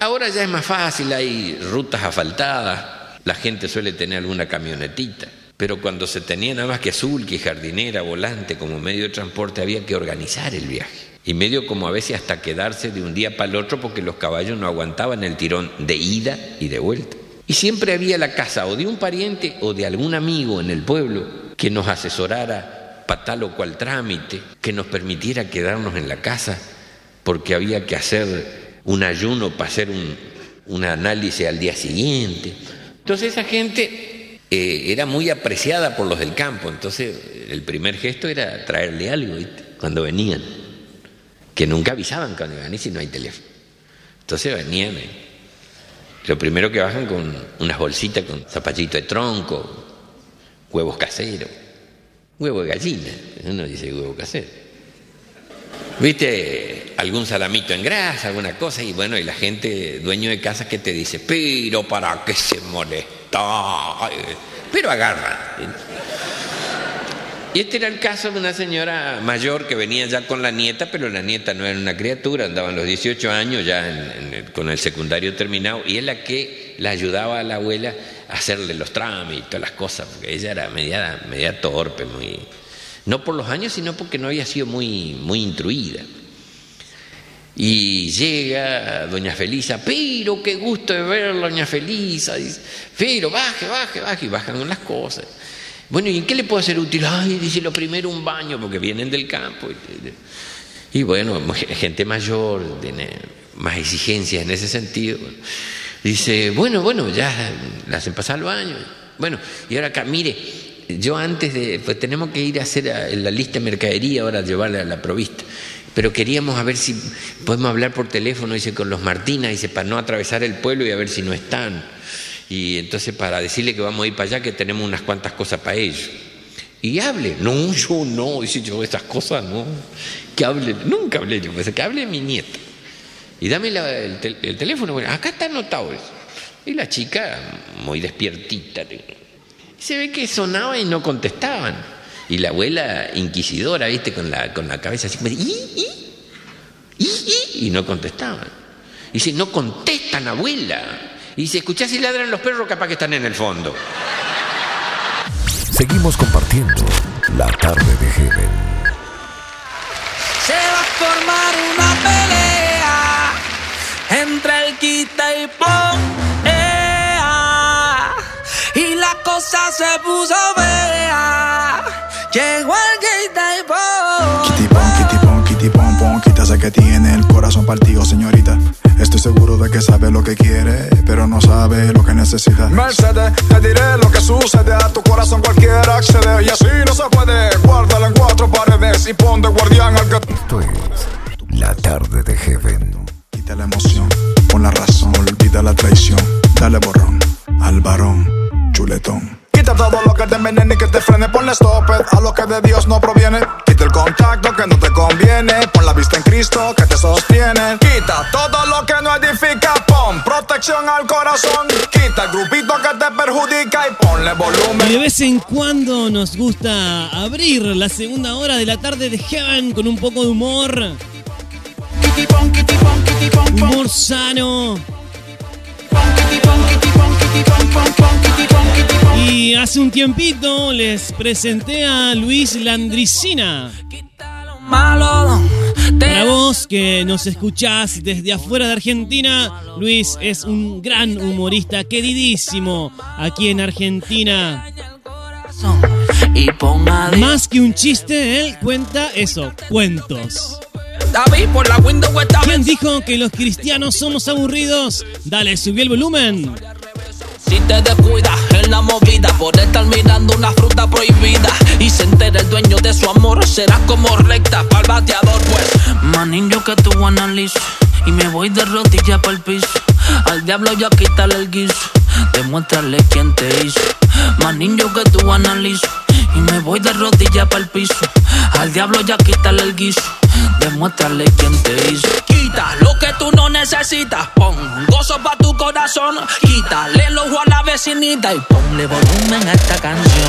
Ahora ya es más fácil, hay rutas asfaltadas, la gente suele tener alguna camionetita. Pero cuando se tenía nada más que azul, que jardinera, volante como medio de transporte, había que organizar el viaje. Y medio como a veces hasta quedarse de un día para el otro porque los caballos no aguantaban el tirón de ida y de vuelta. Y siempre había la casa o de un pariente o de algún amigo en el pueblo que nos asesorara para tal o cual trámite, que nos permitiera quedarnos en la casa porque había que hacer un ayuno para hacer un, un análisis al día siguiente. Entonces esa gente eh, era muy apreciada por los del campo, entonces el primer gesto era traerle algo cuando venían, que nunca avisaban cuando y si no hay teléfono. Entonces venían, eh, lo primero que bajan con unas bolsitas con zapallito de tronco, huevos caseros, huevo de gallina, uno dice huevo casero. ¿Viste? Algún salamito en grasa, alguna cosa, y bueno, y la gente, dueño de casa, que te dice, pero para qué se molesta, pero agarra. Y este era el caso de una señora mayor que venía ya con la nieta, pero la nieta no era una criatura, andaban los 18 años ya en- con el secundario terminado, y es la que la ayudaba a la abuela a hacerle los trámites, todas las cosas, porque ella era media, torpe, muy, no por los años, sino porque no había sido muy, muy instruida. Y llega doña Felisa, pero qué gusto de verla, doña Felisa, dice, pero baje, baje, baje, y bajan las cosas. Bueno, ¿y en qué le puedo hacer útil? Ay, dice, lo primero un baño, porque vienen del campo. Y bueno, gente mayor, tiene más exigencias en ese sentido. Dice, bueno, bueno, ya la hacen pasar al baño. Bueno, y ahora acá, mire, yo antes de, pues tenemos que ir a hacer a- la lista de mercadería, ahora llevarla a la provista. Pero queríamos a ver si podemos hablar por teléfono, dice, con los Martinas, dice, para no atravesar el pueblo y a ver si no están. Y entonces para decirle que vamos a ir para allá, que tenemos unas cuantas cosas para ellos. Y hable. No, yo no, dice yo, esas cosas no. Que hable, nunca hablé yo, pues que hable mi nieta. Y dame el, tel- el teléfono, bueno, acá está anotado eso. Y la chica, muy despiertita, se ve que sonaba y no contestaban. Y la abuela inquisidora, viste, con la, con la cabeza así, "¿Y, y? ¿Y, y?", y no contestaban. Y dice, no contestan, abuela. Y dice, escuchá si ladran los perros, capaz que están en el fondo. Seguimos compartiendo La Tarde de Heaven. Se va a formar una pelea entre el quita y pon. ea, y la cosa se puso fea. Llegó el quita y pon. Kitty pon, kitty pon, kitty pon, pon, quita sé que tiene el corazón partido, señorita. Estoy seguro de que sabe lo que quiere, pero no sabe lo que necesita. Mercedes, te diré lo que sucede. A tu corazón cualquiera accede. Y así no se puede. Guárdalo en cuatro paredes y pon de guardián al que. Esto es La tarde de Heaven. Quita la emoción, pon la razón, olvida la traición. Dale borrón al varón, chuletón. Quita todo lo que te envenene y que te frene. Ponle stop it a lo que de Dios no proviene. Quita el contacto que no te conviene. Pon la vista en Cristo que te sostiene. Quita todo lo que no edifica. Pon protección al corazón. Quita el grupito que te perjudica y ponle Y volumen. de vez en cuando nos gusta abrir la segunda hora de la tarde de Heaven con un poco de humor. Humor sano. Y hace un tiempito les presenté a Luis Landricina. Para vos que nos escuchás desde afuera de Argentina, Luis es un gran humorista queridísimo aquí en Argentina. Más que un chiste, él cuenta eso, cuentos. David por la window está ¿Quién dijo que los cristianos somos aburridos? Dale, subí el volumen. Si te descuidas en la movida por estar mirando una fruta prohibida y se entera el dueño de su amor, serás como recta para el bateador, pues. Manín, yo que tú analizo y me voy de rodilla para el piso. Al diablo ya quítale el guiso, demuéstrale quién te hizo. Manín, yo que tú analizo y me voy de rodilla para el piso. Al diablo ya quítale el guiso, demuéstrale quién te hizo. Quita lo que tú no necesitas, pon gozo pa' tu corazón. Quítale el ojo a la vecinita y ponle volumen a esta canción.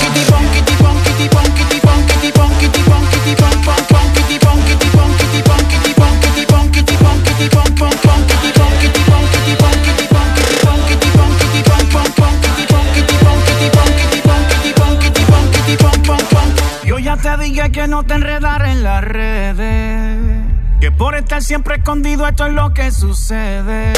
Yo ya te dije que no te enredar en las redes. Que por estar siempre escondido esto es lo que sucede.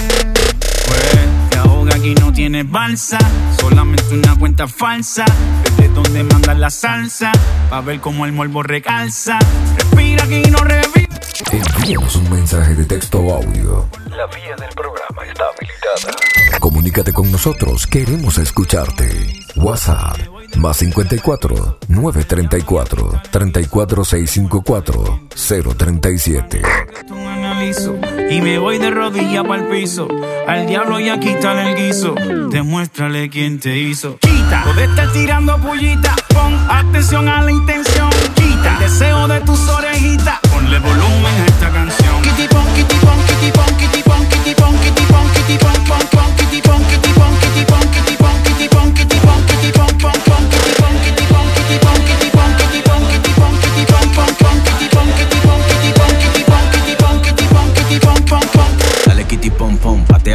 Pues te ahoga aquí no tienes balsa. Solamente una cuenta falsa. Desde donde mandas la salsa. Pa' ver cómo el morbo recalza. Respira aquí no revive. Envíanos un mensaje de texto o audio. La vía del programa está habilitada. Comunícate con nosotros, queremos escucharte. WhatsApp más 54 934 34654 037. Tú analizo y me voy de rodilla para el piso. Al diablo ya quítale el guiso. Demuéstrale quién te hizo. Quita lo tirando pullita. Pon atención a la intención. Quita el deseo de tus orejitas. Ponle volumen a esta canción.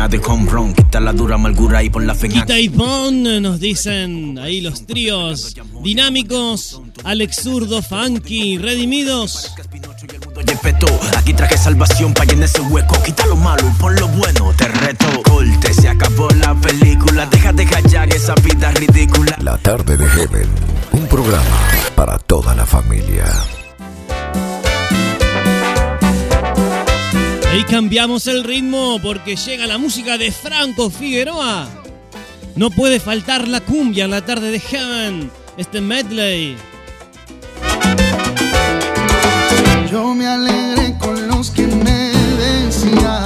De home run, quita la dura amargura y pon la feña. Quita y pon, nos dicen ahí los tríos dinámicos, Alex Zurdo, Funky, Redimidos. Yepeto, aquí traje salvación para llenar ese hueco. Quita lo malo y pon lo bueno, te reto. Corte, se acabó la película. Deja de callar esa vida ridícula. La tarde de Heaven, un programa para toda la familia. Ahí cambiamos el ritmo porque llega la música de Franco Figueroa. No puede faltar la cumbia en la tarde de Heaven, este medley. Yo me alegré con los que me decían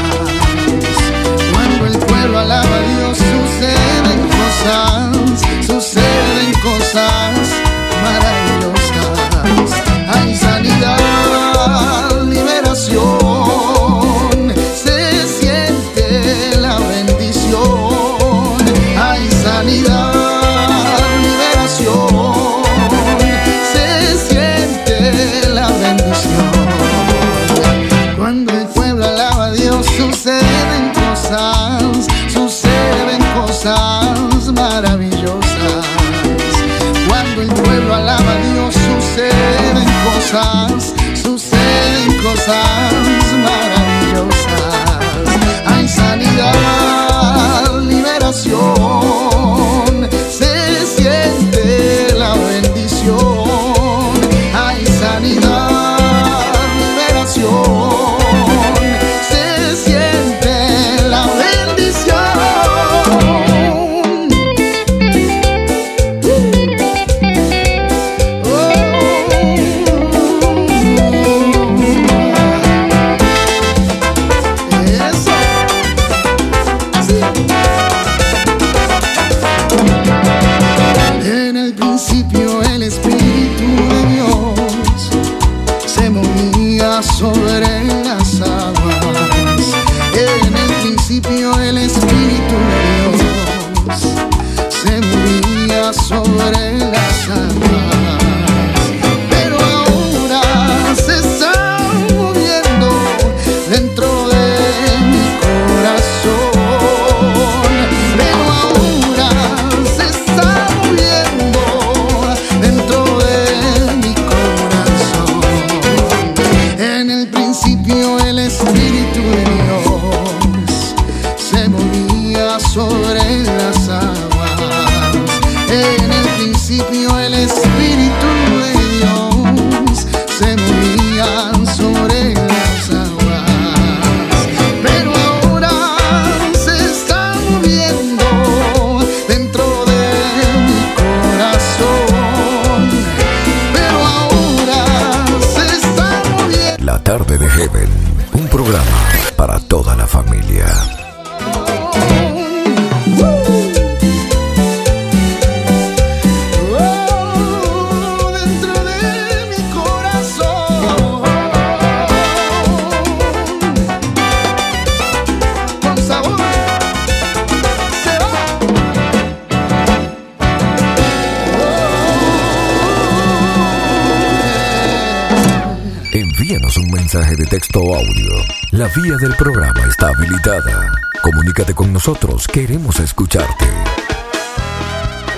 Comunícate con nosotros, queremos escucharte.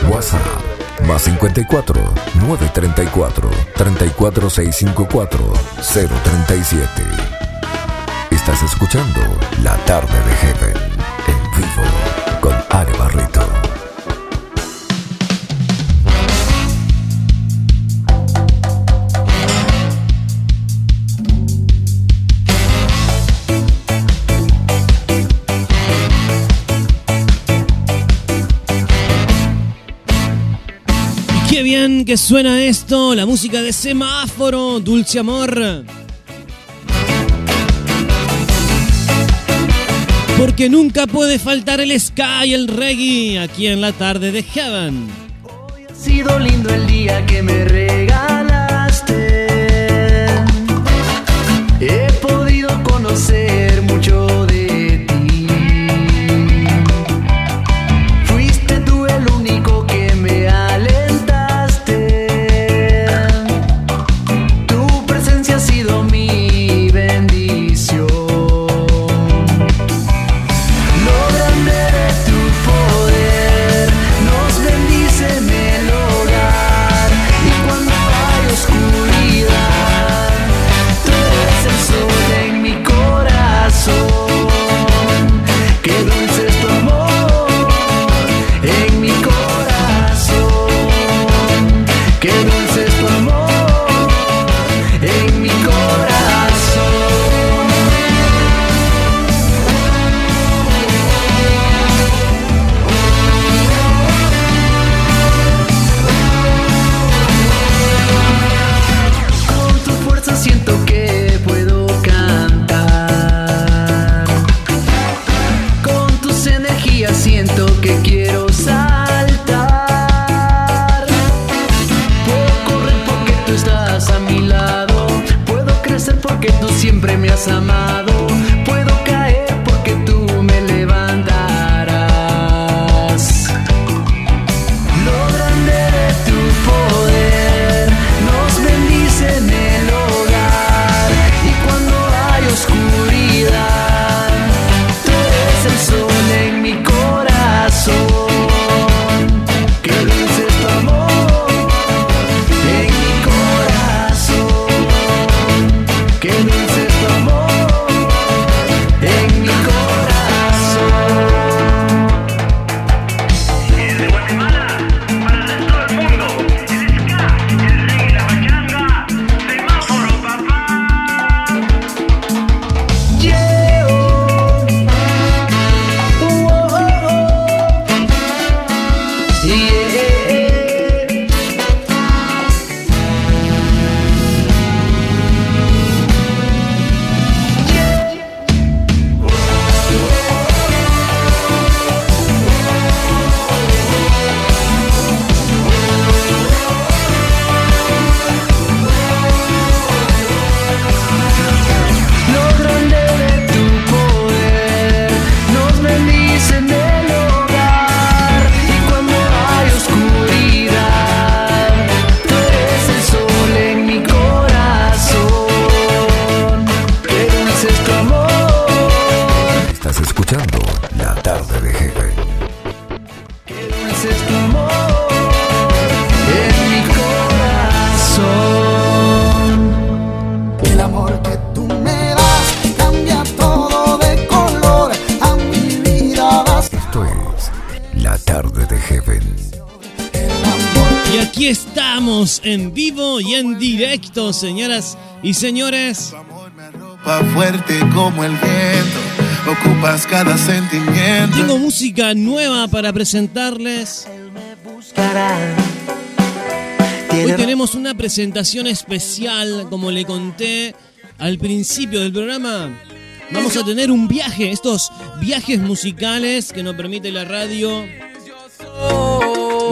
WhatsApp más 54 934 34 654 037. Estás escuchando La Tarde de Heaven en vivo con Are Barreto. que suena esto, la música de Semáforo, Dulce Amor. Porque nunca puede faltar el ska y el reggae aquí en la tarde de Heaven. Hoy ha sido lindo el día que me regalas. Estamos en vivo y en directo, señoras y señores. Pa' fuerte como el viento, ocupas cada sentimiento. Tengo música nueva para presentarles. Hoy tenemos una presentación especial, como le conté al principio del programa. Vamos a tener un viaje, estos viajes musicales que nos permite la radio.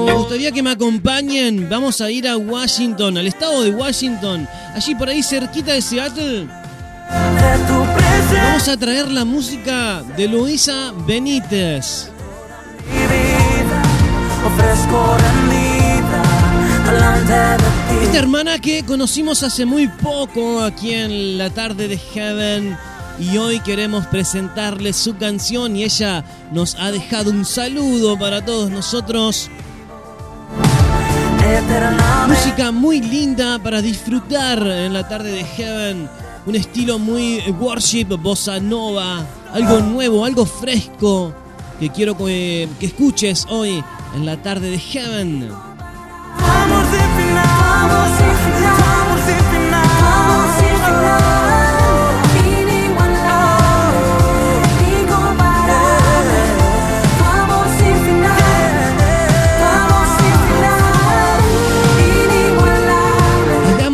Me gustaría que me acompañen. Vamos a ir a Washington, al estado de Washington, allí por ahí cerquita de Seattle. Vamos a traer la música de Luisa Benítez. Esta hermana que conocimos hace muy poco aquí en la tarde de Heaven y hoy queremos presentarles su canción y ella nos ha dejado un saludo para todos nosotros. Música muy linda para disfrutar en la tarde de Heaven. Un estilo muy worship, bossa nova, algo nuevo, algo fresco que quiero que, escuches hoy en la tarde de Heaven. Amor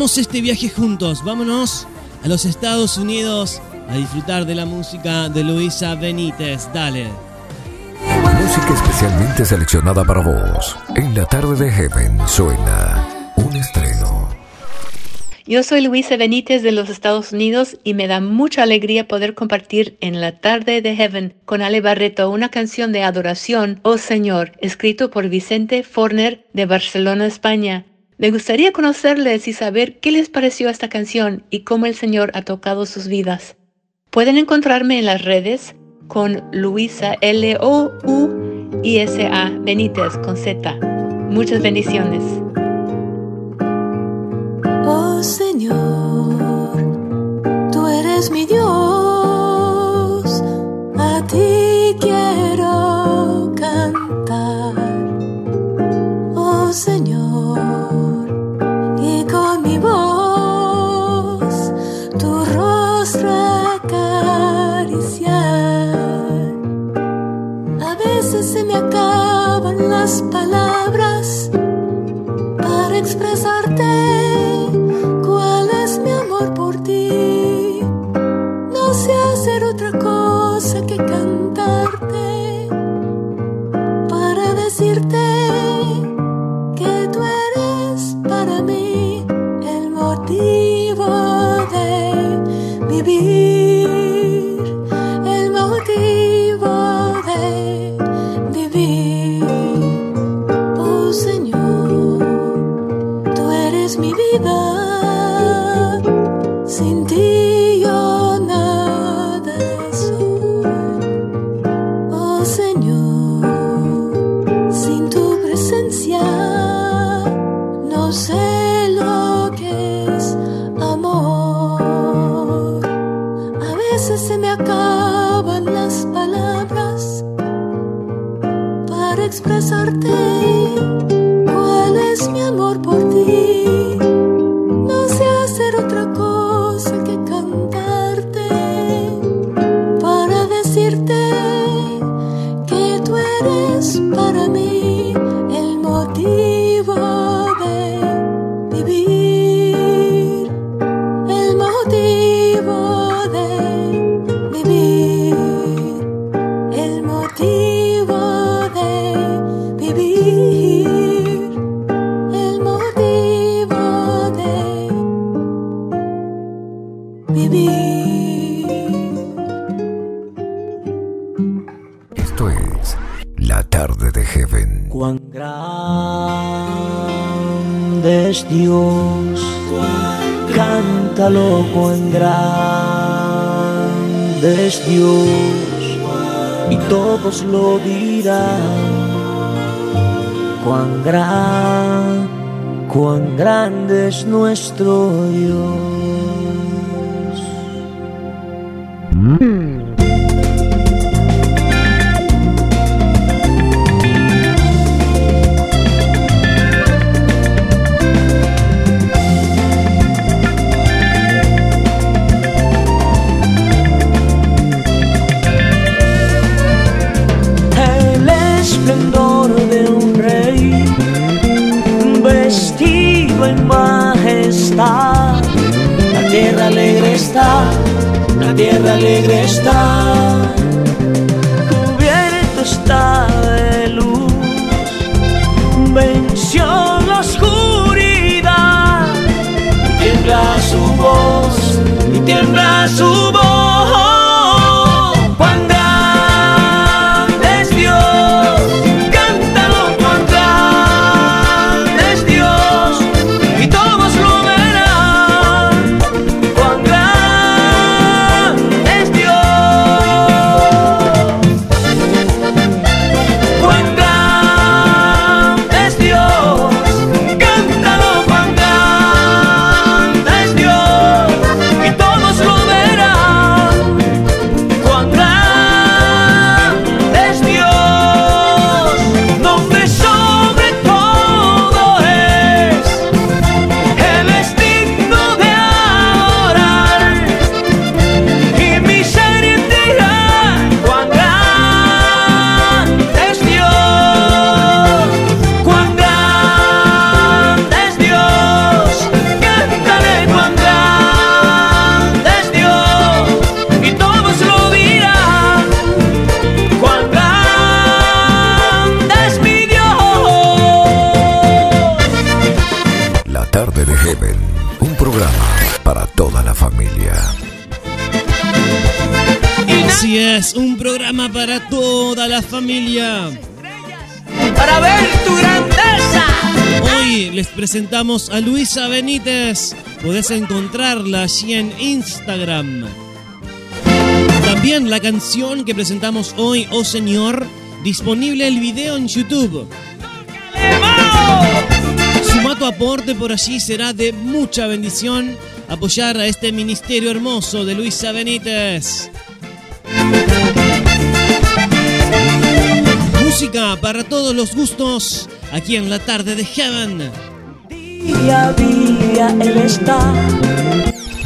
Hagamos este viaje juntos, vámonos a los Estados Unidos a disfrutar de la música de Luisa Benítez. Dale. Música especialmente seleccionada para vos. En La Tarde de Heaven suena un estreno. Yo soy Luisa Benítez de los Estados Unidos y me da mucha alegría poder compartir en la tarde de Heaven con Ale Barreto una canción de adoración, Oh Señor, escrito por Vicente Forner de Barcelona, España. Me gustaría conocerles y saber qué les pareció esta canción y cómo el Señor ha tocado sus vidas. Pueden encontrarme en las redes con Luisa L-O-U-I-S-A Benítez con Z. Muchas bendiciones. Oh Señor, tú eres mi Dios, a ti quiero cantar. Oh Señor, las palabras presentamos a Luisa Benítez. Podés encontrarla allí en Instagram. También la canción que presentamos hoy, Oh Señor, disponible el video en YouTube. Suma tu aporte por allí, será de mucha bendición apoyar a este ministerio hermoso de Luisa Benítez. Música para todos los gustos, aquí en la tarde de Heaven día a Él está.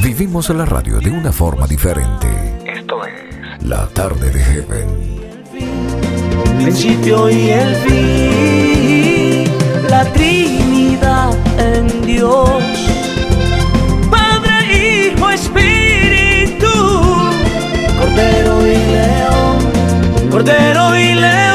Vivimos la radio de una forma diferente. Esto es La tarde de Heaven. Principio y el fin, la Trinidad en Dios. Padre, Hijo, Espíritu, Cordero y León, Cordero y León.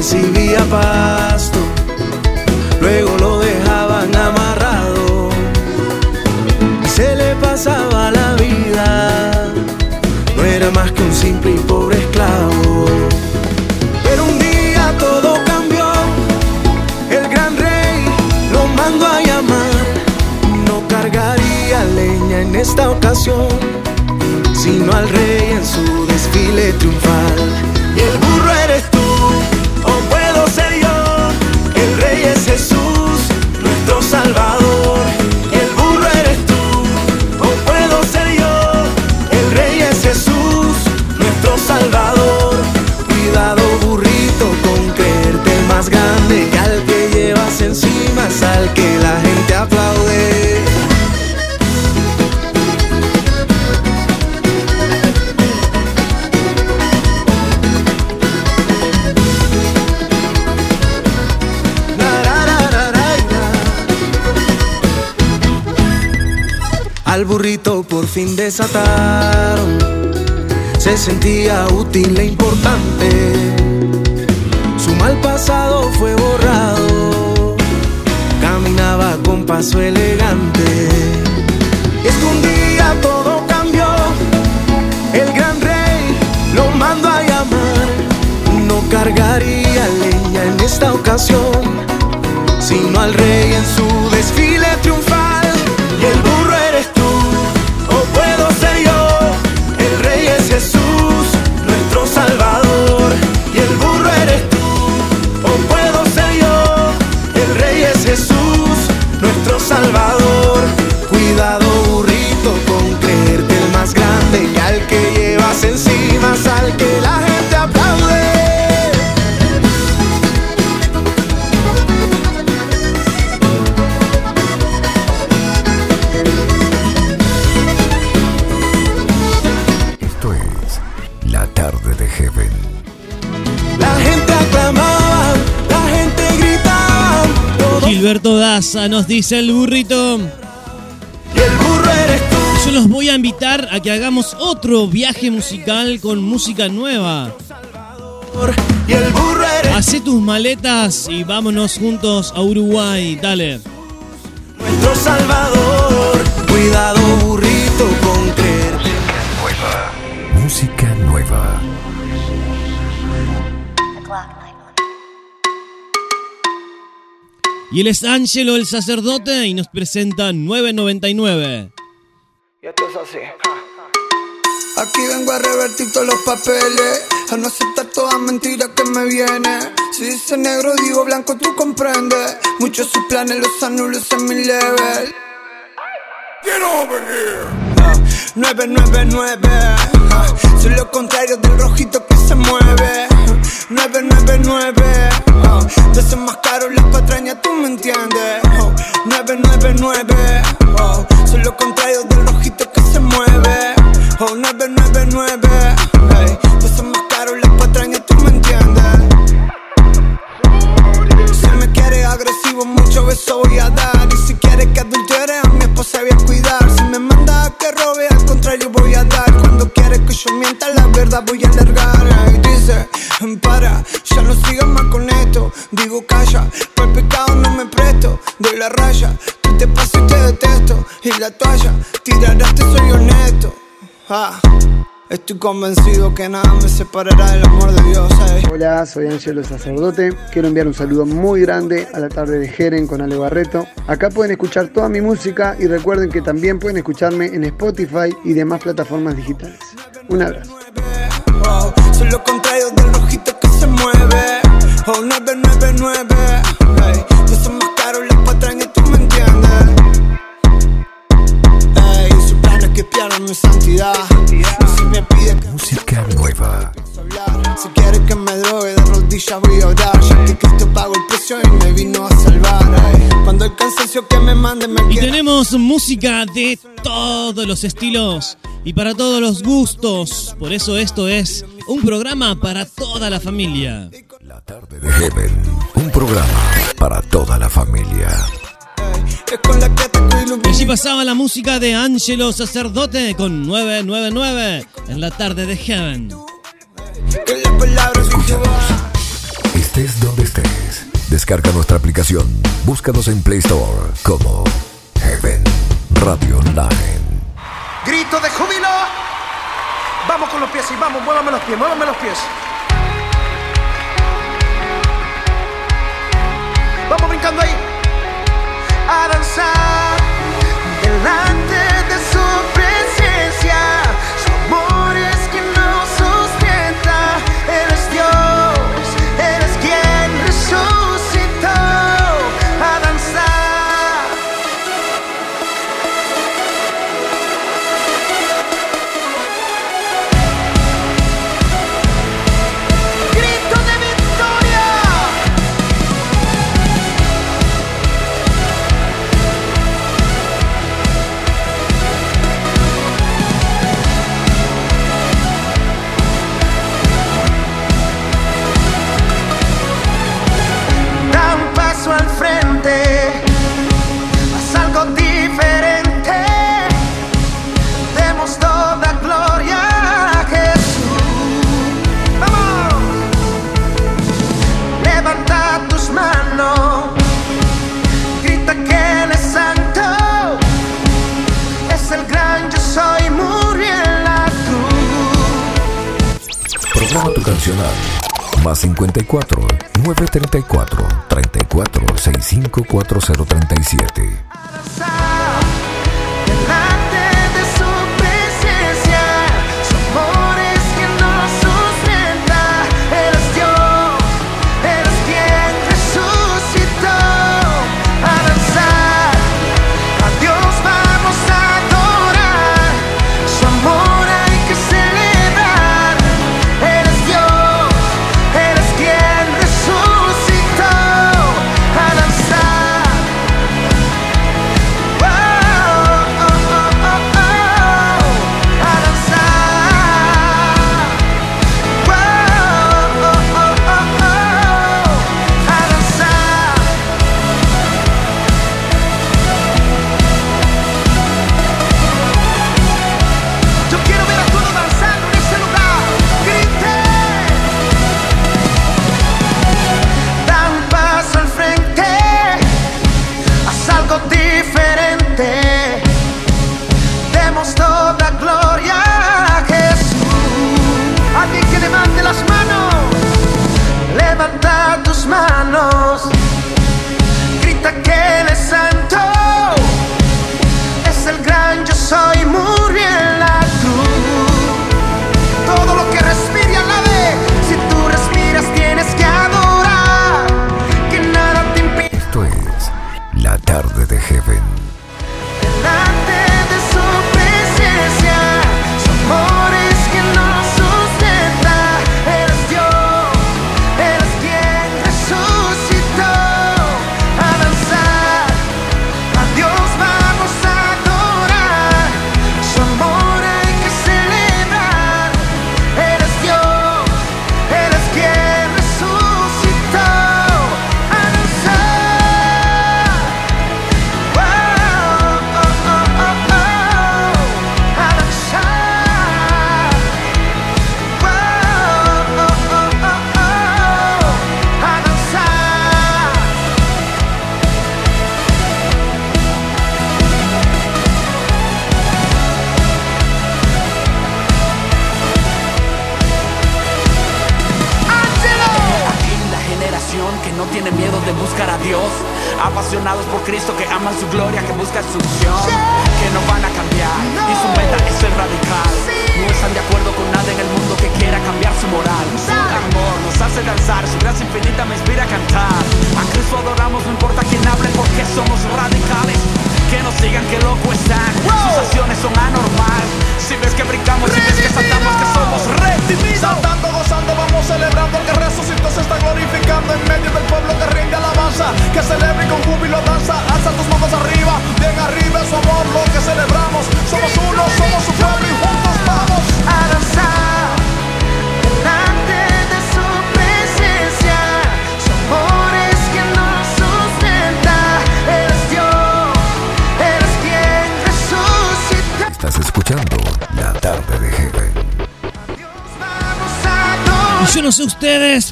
Recibía pasto. Luego lo dejaban amarrado. Y se le pasaba la vida. No era más que un simple y pobre esclavo. Pero un día todo cambió. El gran rey lo mandó a llamar. No cargaría leña en esta ocasión, sino al rey en su desfile triunfal. Por fin desataron, se sentía útil e importante. Su mal pasado fue borrado, caminaba con paso elegante. Es que un día todo cambió, el gran rey lo mandó a llamar. No cargaría leña en esta ocasión, sino al rey en su desfile Nos dice el burrito. Yo los voy a invitar a que hagamos otro viaje musical con música nueva. Hacé tus maletas y vámonos juntos a Uruguay. Dale. Nuestro salvador. Y él es Ángelo el sacerdote y nos presenta 999. Y esto es así. Aquí vengo a revertir todos los papeles, a no aceptar toda mentira que me viene. Si dice negro, digo blanco, tú comprendes. Muchos sus planes los anulos en mi level. Get over here. 999, ah, soy lo contrario del rojito que se mueve. 999. Oh, desenmascaro las patrañas, tú me entiendes. Oh, 999. Oh, soy lo contrario del rojito que se mueve. Oh, 999. Hey, desenmascaro las patrañas, tú me entiendes. Si me quieres agresivo, mucho beso voy a dar. Y si quieres que adultere, a mi esposa voy a cuidar. Si me manda a que robe, al contrario voy a dar. Que yo mienta, la verdad voy a alargar. Ey, dice, para, ya no sigas más con esto. Digo, calla, por el pecado no me presto. De la raya, tú te pasas y te detesto. Y la toalla, tirarás, te soy honesto. Ah. Estoy convencido que nada me separará del amor de Dios. ey. Hola, soy Angelo Sacerdote. Quiero enviar un saludo muy grande a la tarde de Jeren con Ale Barreto. Acá pueden escuchar toda mi música y recuerden que también pueden escucharme en Spotify y demás plataformas digitales. Un abrazo. Soy lo contrario del rojito que se mueve. Oh, 999. Hey, desenmascaro las patrañas, tú me entiendes. Mi santidad. Y si me pide que Música nueva. hablar, si quiere que me drogue de rodillas voy a orar. Ya que Cristo pagó el precio y me vino a salvar. Ey, cuando el cansancio que me mande me Y quiere. tenemos música de todos los estilos y para todos los gustos. Por eso esto es un programa para toda la familia. De Heaven, un programa para toda la familia. Es con la que allí pasaba la música de Angelo Sacerdote con 999 en la tarde de Heaven. Que las palabras de Jehová. Estés donde estés, descarga nuestra aplicación. Búscanos en Play Store como Heaven Radio Online. Grito de júbilo. Vamos con los pies y vamos, muévame los pies, muévame los pies. Vamos brincando ahí. A danzar Programa tu canción al más 54 934 34 65 4037.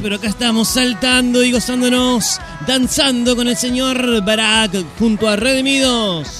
pero acá estamos saltando y gozándonos, danzando con el señor Barak junto a Redimidos.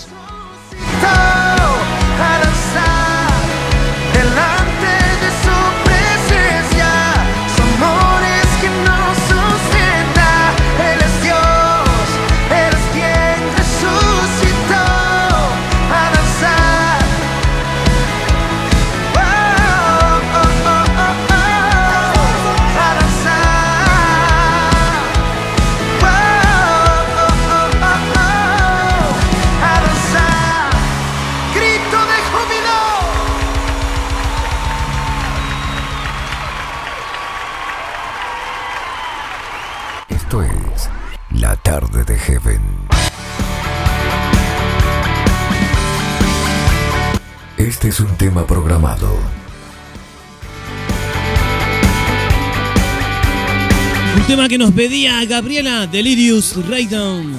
tema que nos pedía Gabriela Delirious Raydown.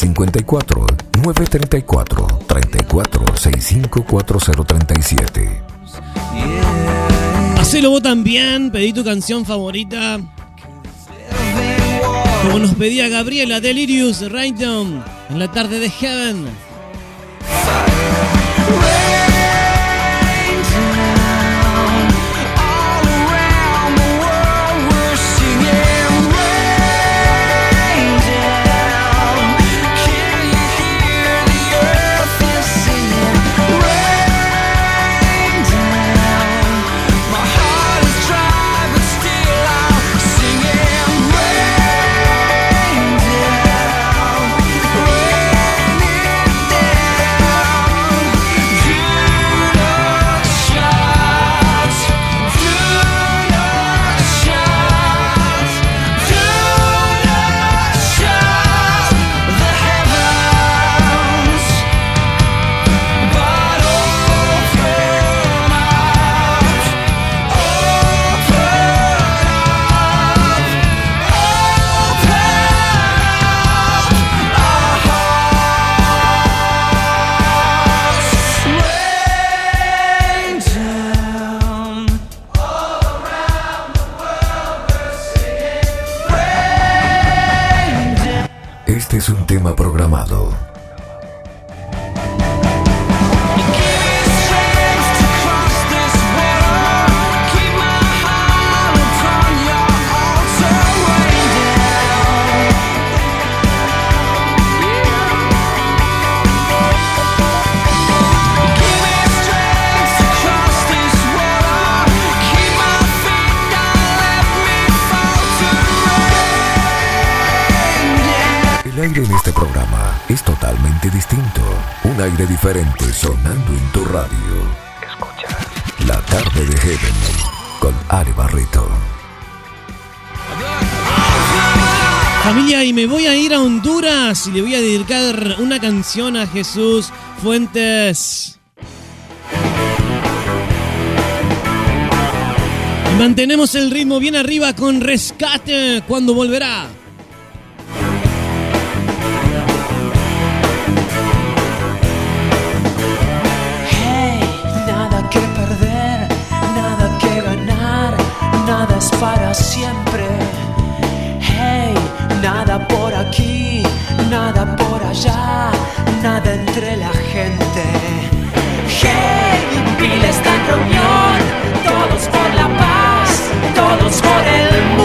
54 934 34 65 4037. Hacelo vos también, pedí tu canción favorita. Como nos pedía Gabriela Delirious Random en la tarde de Heaven. Diferente sonando en tu radio. Escucha. La tarde de Heaven con Ale Barreto. Familia, y me voy a ir a Honduras y le voy a dedicar una canción a Jesús Fuentes. Mantenemos el ritmo bien arriba con rescate cuando volverá. Nada por aquí, nada por allá, nada entre la gente. Hey, Pila está en reunión, todos por la paz, todos por el mundo.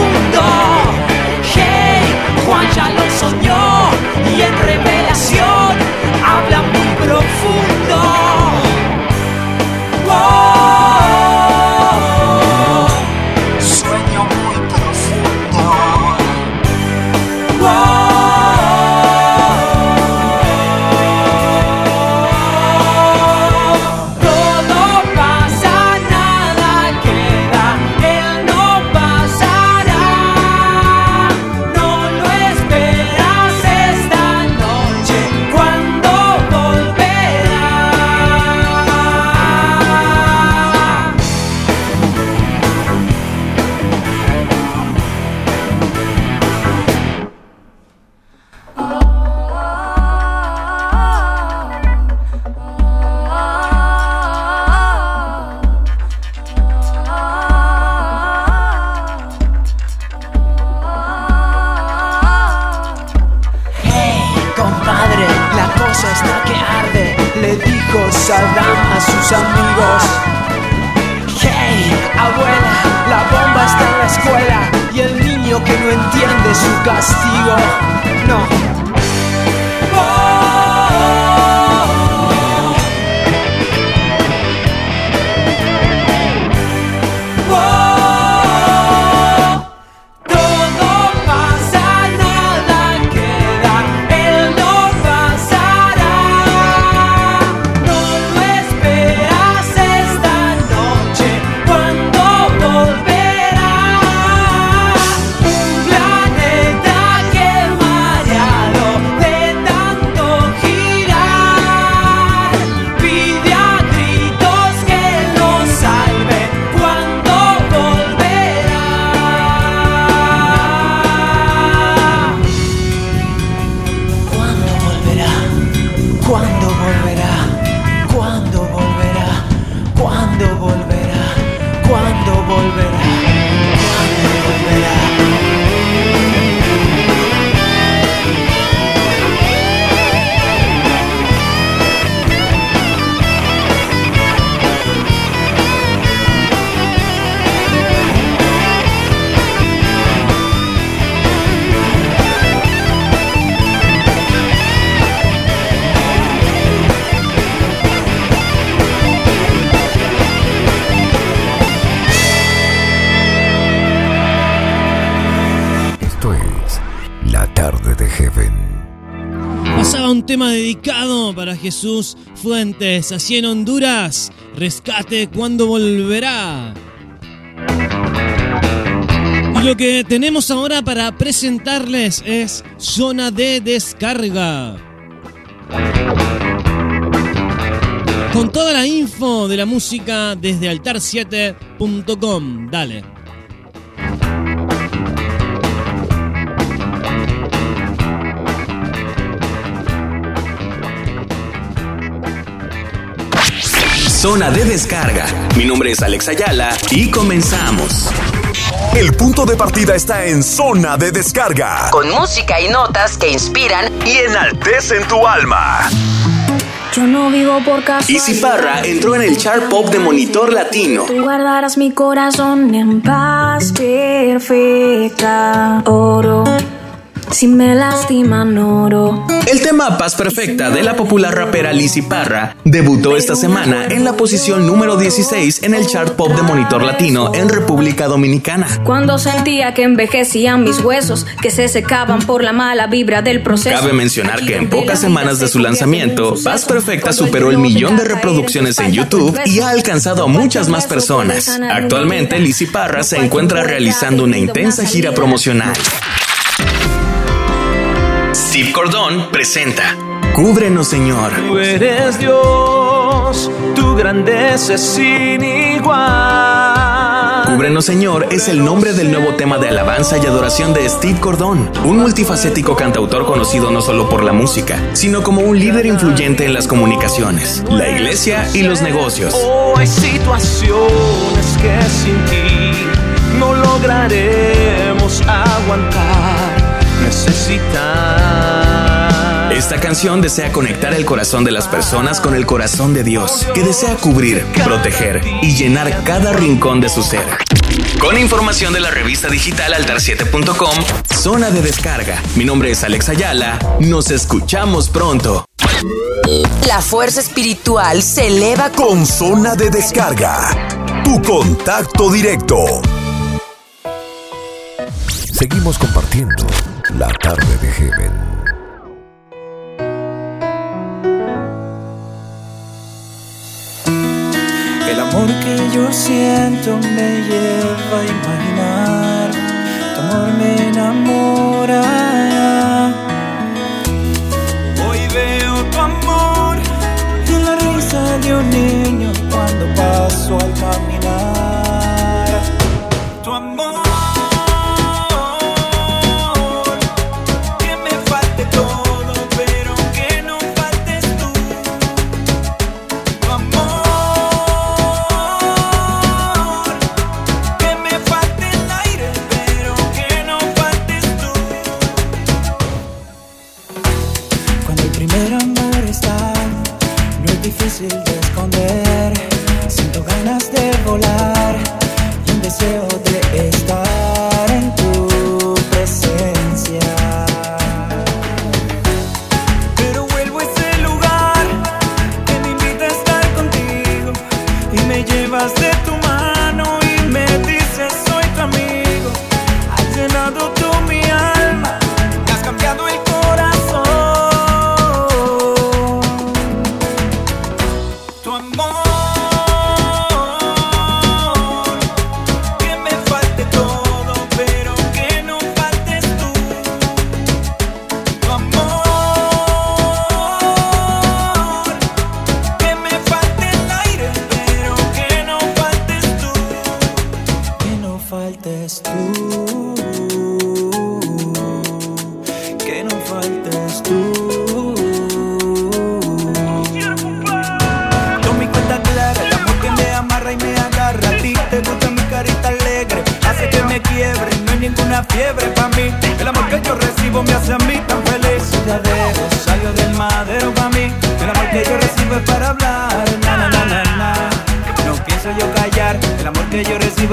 Jesús Fuentes, así en Honduras. Rescate cuando volverá. Y lo que tenemos ahora para presentarles es Zona de Descarga. Con toda la info de la música desde altar7.com. Dale. Zona de descarga. Mi nombre es Alex Ayala y comenzamos. El punto de partida está en zona de descarga. Con música y notas que inspiran y enaltecen tu alma. Yo no vivo por casa. Easy Parra entró en el chart pop de Monitor Latino. Tú guardarás mi corazón en paz perfecta. Oro. Si me lastiman oro. El tema Paz Perfecta de la popular rapera Lizzy Parra debutó esta semana en la posición número 16 en el chart pop de Monitor Latino en República Dominicana. Cuando sentía que envejecían mis huesos, que se secaban por la mala vibra del proceso. Cabe mencionar que en pocas semanas de su lanzamiento, Paz Perfecta superó el millón de reproducciones en YouTube y ha alcanzado a muchas más personas. Actualmente, Lizzy Parra se encuentra realizando una intensa gira promocional. Steve Cordón presenta Cúbrenos, Señor. Tú eres Dios, tu grandeza es sin igual. Cúbrenos, Señor es el nombre del nuevo tema de alabanza y adoración de Steve Cordón, un multifacético cantautor conocido no solo por la música, sino como un líder influyente en las comunicaciones, la iglesia y los negocios. Oh, hay situaciones que sin ti no lograremos aguantar. Necesitar. Esta canción desea conectar el corazón de las personas con el corazón de Dios, que desea cubrir, proteger y llenar cada rincón de su ser. Con información de la revista digital altar7.com, zona de descarga. Mi nombre es Alex Ayala. Nos escuchamos pronto. La fuerza espiritual se eleva con zona de descarga. Tu contacto directo. Seguimos compartiendo la tarde de Heaven. El amor que yo siento me lleva a imaginar, tu amor me enamora. Hoy veo tu amor en la risa de un niño cuando paso al caminar. 最后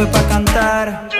es para cantar.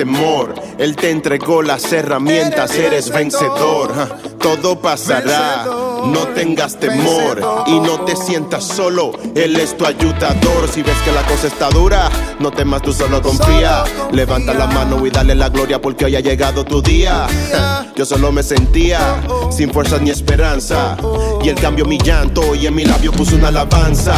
Temor. Él te entregó las herramientas, eres vencedor. Todo pasará, no tengas temor y no te sientas solo. Él es tu ayudador. Si ves que la cosa está dura, no temas, tú solo confía. Levanta la mano y dale la gloria porque hoy ha llegado tu día. Yo solo me sentía sin fuerzas ni esperanza. Y él cambió mi llanto y en mi labio puso una alabanza.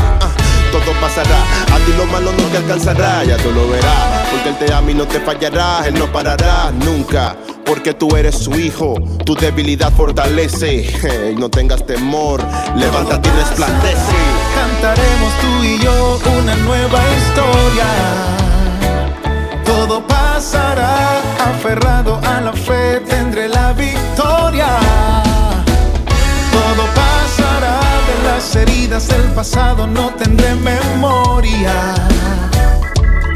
Todo pasará. A ti lo malo no te alcanzará, ya tú lo verás. Porque Él te ama y no te fallará, Él no parará nunca. Porque tú eres su hijo, tu debilidad fortalece. No tengas temor, levántate y resplandece. Cantaremos tú y yo una nueva historia. Todo pasará, aferrado a la fe las heridas del pasado no tendré memoria.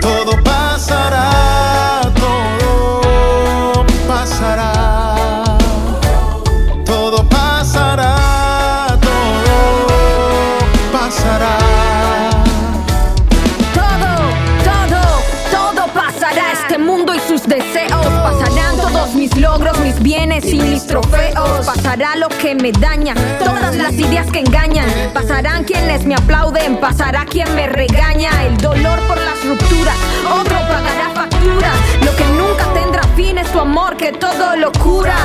Todo pasará, todo pasará. Todo pasará, todo pasará. Todo, todo, todo pasará. Este mundo y sus deseos pasarán todos mis logros, mis bienes y mis trofeos. Pasará lo que me daña, todas las ideas que engañan. Pasarán quienes me aplauden, pasará quien me regaña. El dolor por las rupturas, otro pagará facturas. Lo que nunca tendrá fin es tu amor que todo lo cura.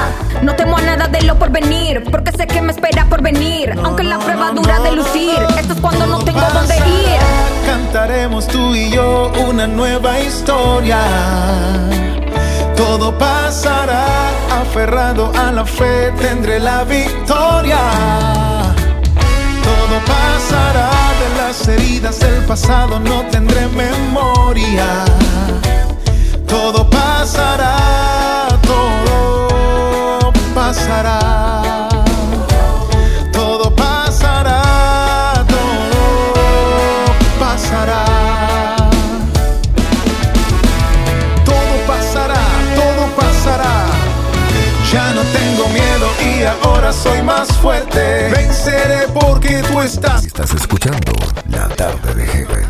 No temo a nada de lo por venir, porque sé que me espera por venir. Aunque la prueba dura de lucir, esto es cuando no tengo dónde ir. Cantaremos tú y yo una nueva historia. Todo pasará, aferrado a la fe tendré la victoria. Todo pasará, de las heridas del pasado no tendré memoria. Todo pasará, todo pasará. Ya no tengo miedo y ahora soy más fuerte. Venceré porque tú estás. Estás escuchando La Tarde de Heaven.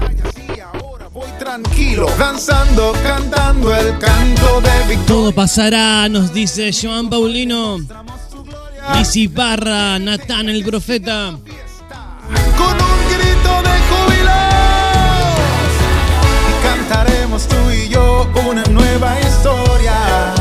Voy tranquilo, danzando, cantando el canto de victoria. Todo pasará, nos dice Joan Paulino. Lizzy Barra, Natán el profeta. Con un grito de júbilo. Y cantaremos tú y yo una nueva historia.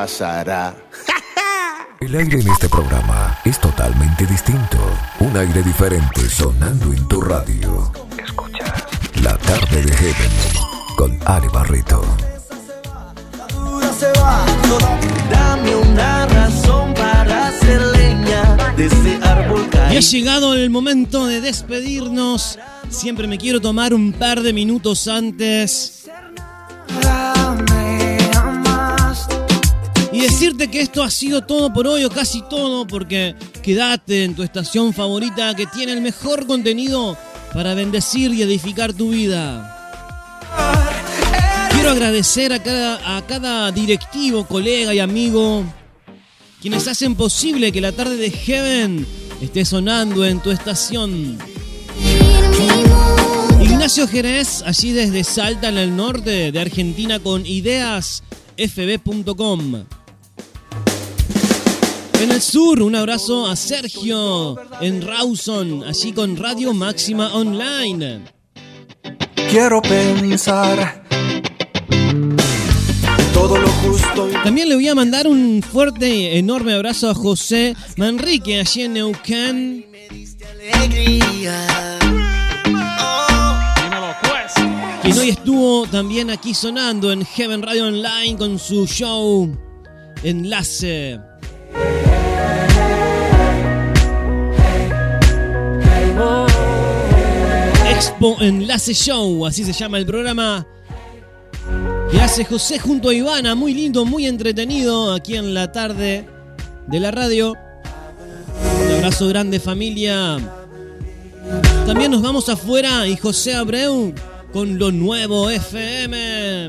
Pasará. El aire en este programa es totalmente distinto. Un aire diferente sonando en tu radio. Escucha. La Tarde de Heaven con Ale Barreto. se va. Dame una razón para hacer leña de ese árbol Y ha llegado el momento de despedirnos. Siempre me quiero tomar un par de minutos antes y decirte que esto ha sido todo por hoy o casi todo porque quédate en tu estación favorita que tiene el mejor contenido para bendecir y edificar tu vida. Quiero agradecer a cada, a cada directivo, colega y amigo quienes hacen posible que la tarde de Heaven esté sonando en tu estación. Ignacio Jerez, allí desde Salta, en el norte de Argentina, con ideasfb.com. En el sur, un abrazo a Sergio en Rawson, allí con Radio Máxima Online. Quiero pensar todo lo justo. También le voy a mandar un fuerte, enorme abrazo a José Manrique, allí en Neuquén. Quien hoy estuvo también aquí sonando en Heaven Radio Online con su show Enlace. Enlace Show, así se llama el programa que hace José junto a Ivana, muy lindo, muy entretenido aquí en la tarde de la radio. Un abrazo grande familia. También nos vamos afuera y José Abreu con lo nuevo FM.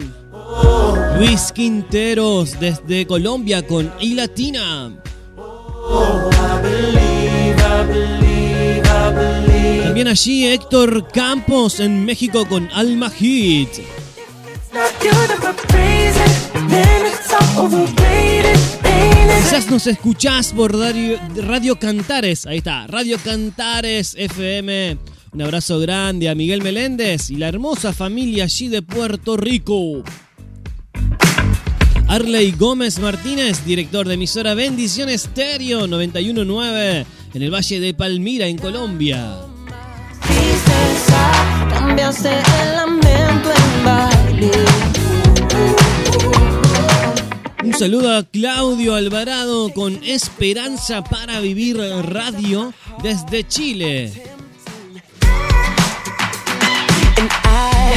Luis Quinteros desde Colombia con I Latina. También allí Héctor Campos en México con Alma Hit. Quizás nos escuchás por radio, Cantares, ahí está, Radio Cantares FM. Un abrazo grande a Miguel Meléndez y la hermosa familia allí de Puerto Rico. Arley Gómez Martínez, director de emisora Bendiciones Stereo 919 en el Valle de Palmira, en Colombia. Cambiaste el lamento en baile. Un saludo a Claudio Alvarado con Esperanza para Vivir Radio desde Chile.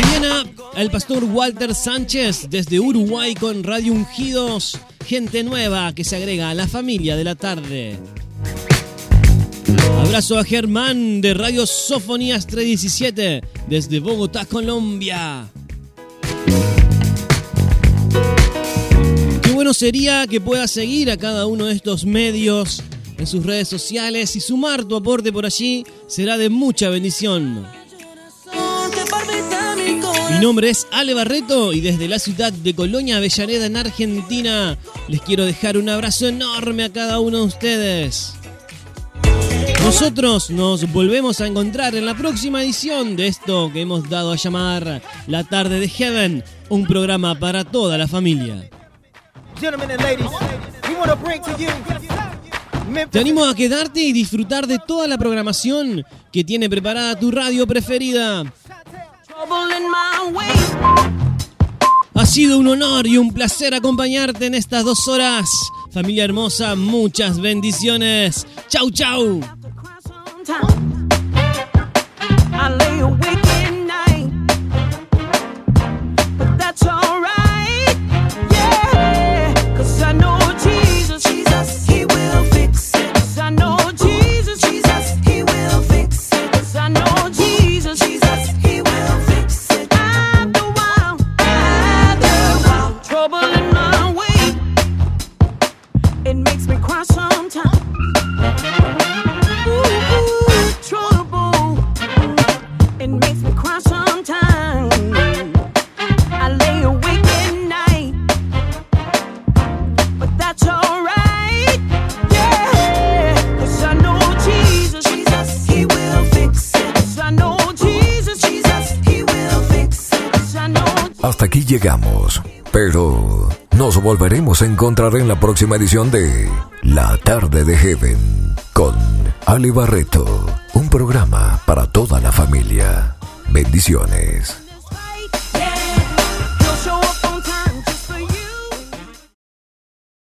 Mañana al pastor Walter Sánchez desde Uruguay con Radio Ungidos, gente nueva que se agrega a la familia de la tarde. Abrazo a Germán de Radio Sofonías 317 desde Bogotá, Colombia. Qué bueno sería que puedas seguir a cada uno de estos medios en sus redes sociales y sumar tu aporte por allí será de mucha bendición. Mi nombre es Ale Barreto y desde la ciudad de Colonia, Avellaneda, en Argentina, les quiero dejar un abrazo enorme a cada uno de ustedes. Nosotros nos volvemos a encontrar en la próxima edición de esto que hemos dado a llamar La Tarde de Heaven, un programa para toda la familia. Gentlemen and ladies, we want to bring to you Te animo a quedarte y disfrutar de toda la programación que tiene preparada tu radio preferida. Ha sido un honor y un placer acompañarte en estas dos horas. Familia hermosa, muchas bendiciones. Chau, chau. I lay awake at night, but that's alright. Llegamos, pero nos volveremos a encontrar en la próxima edición de La Tarde de Heaven con Ali Barreto, un programa para toda la familia. Bendiciones.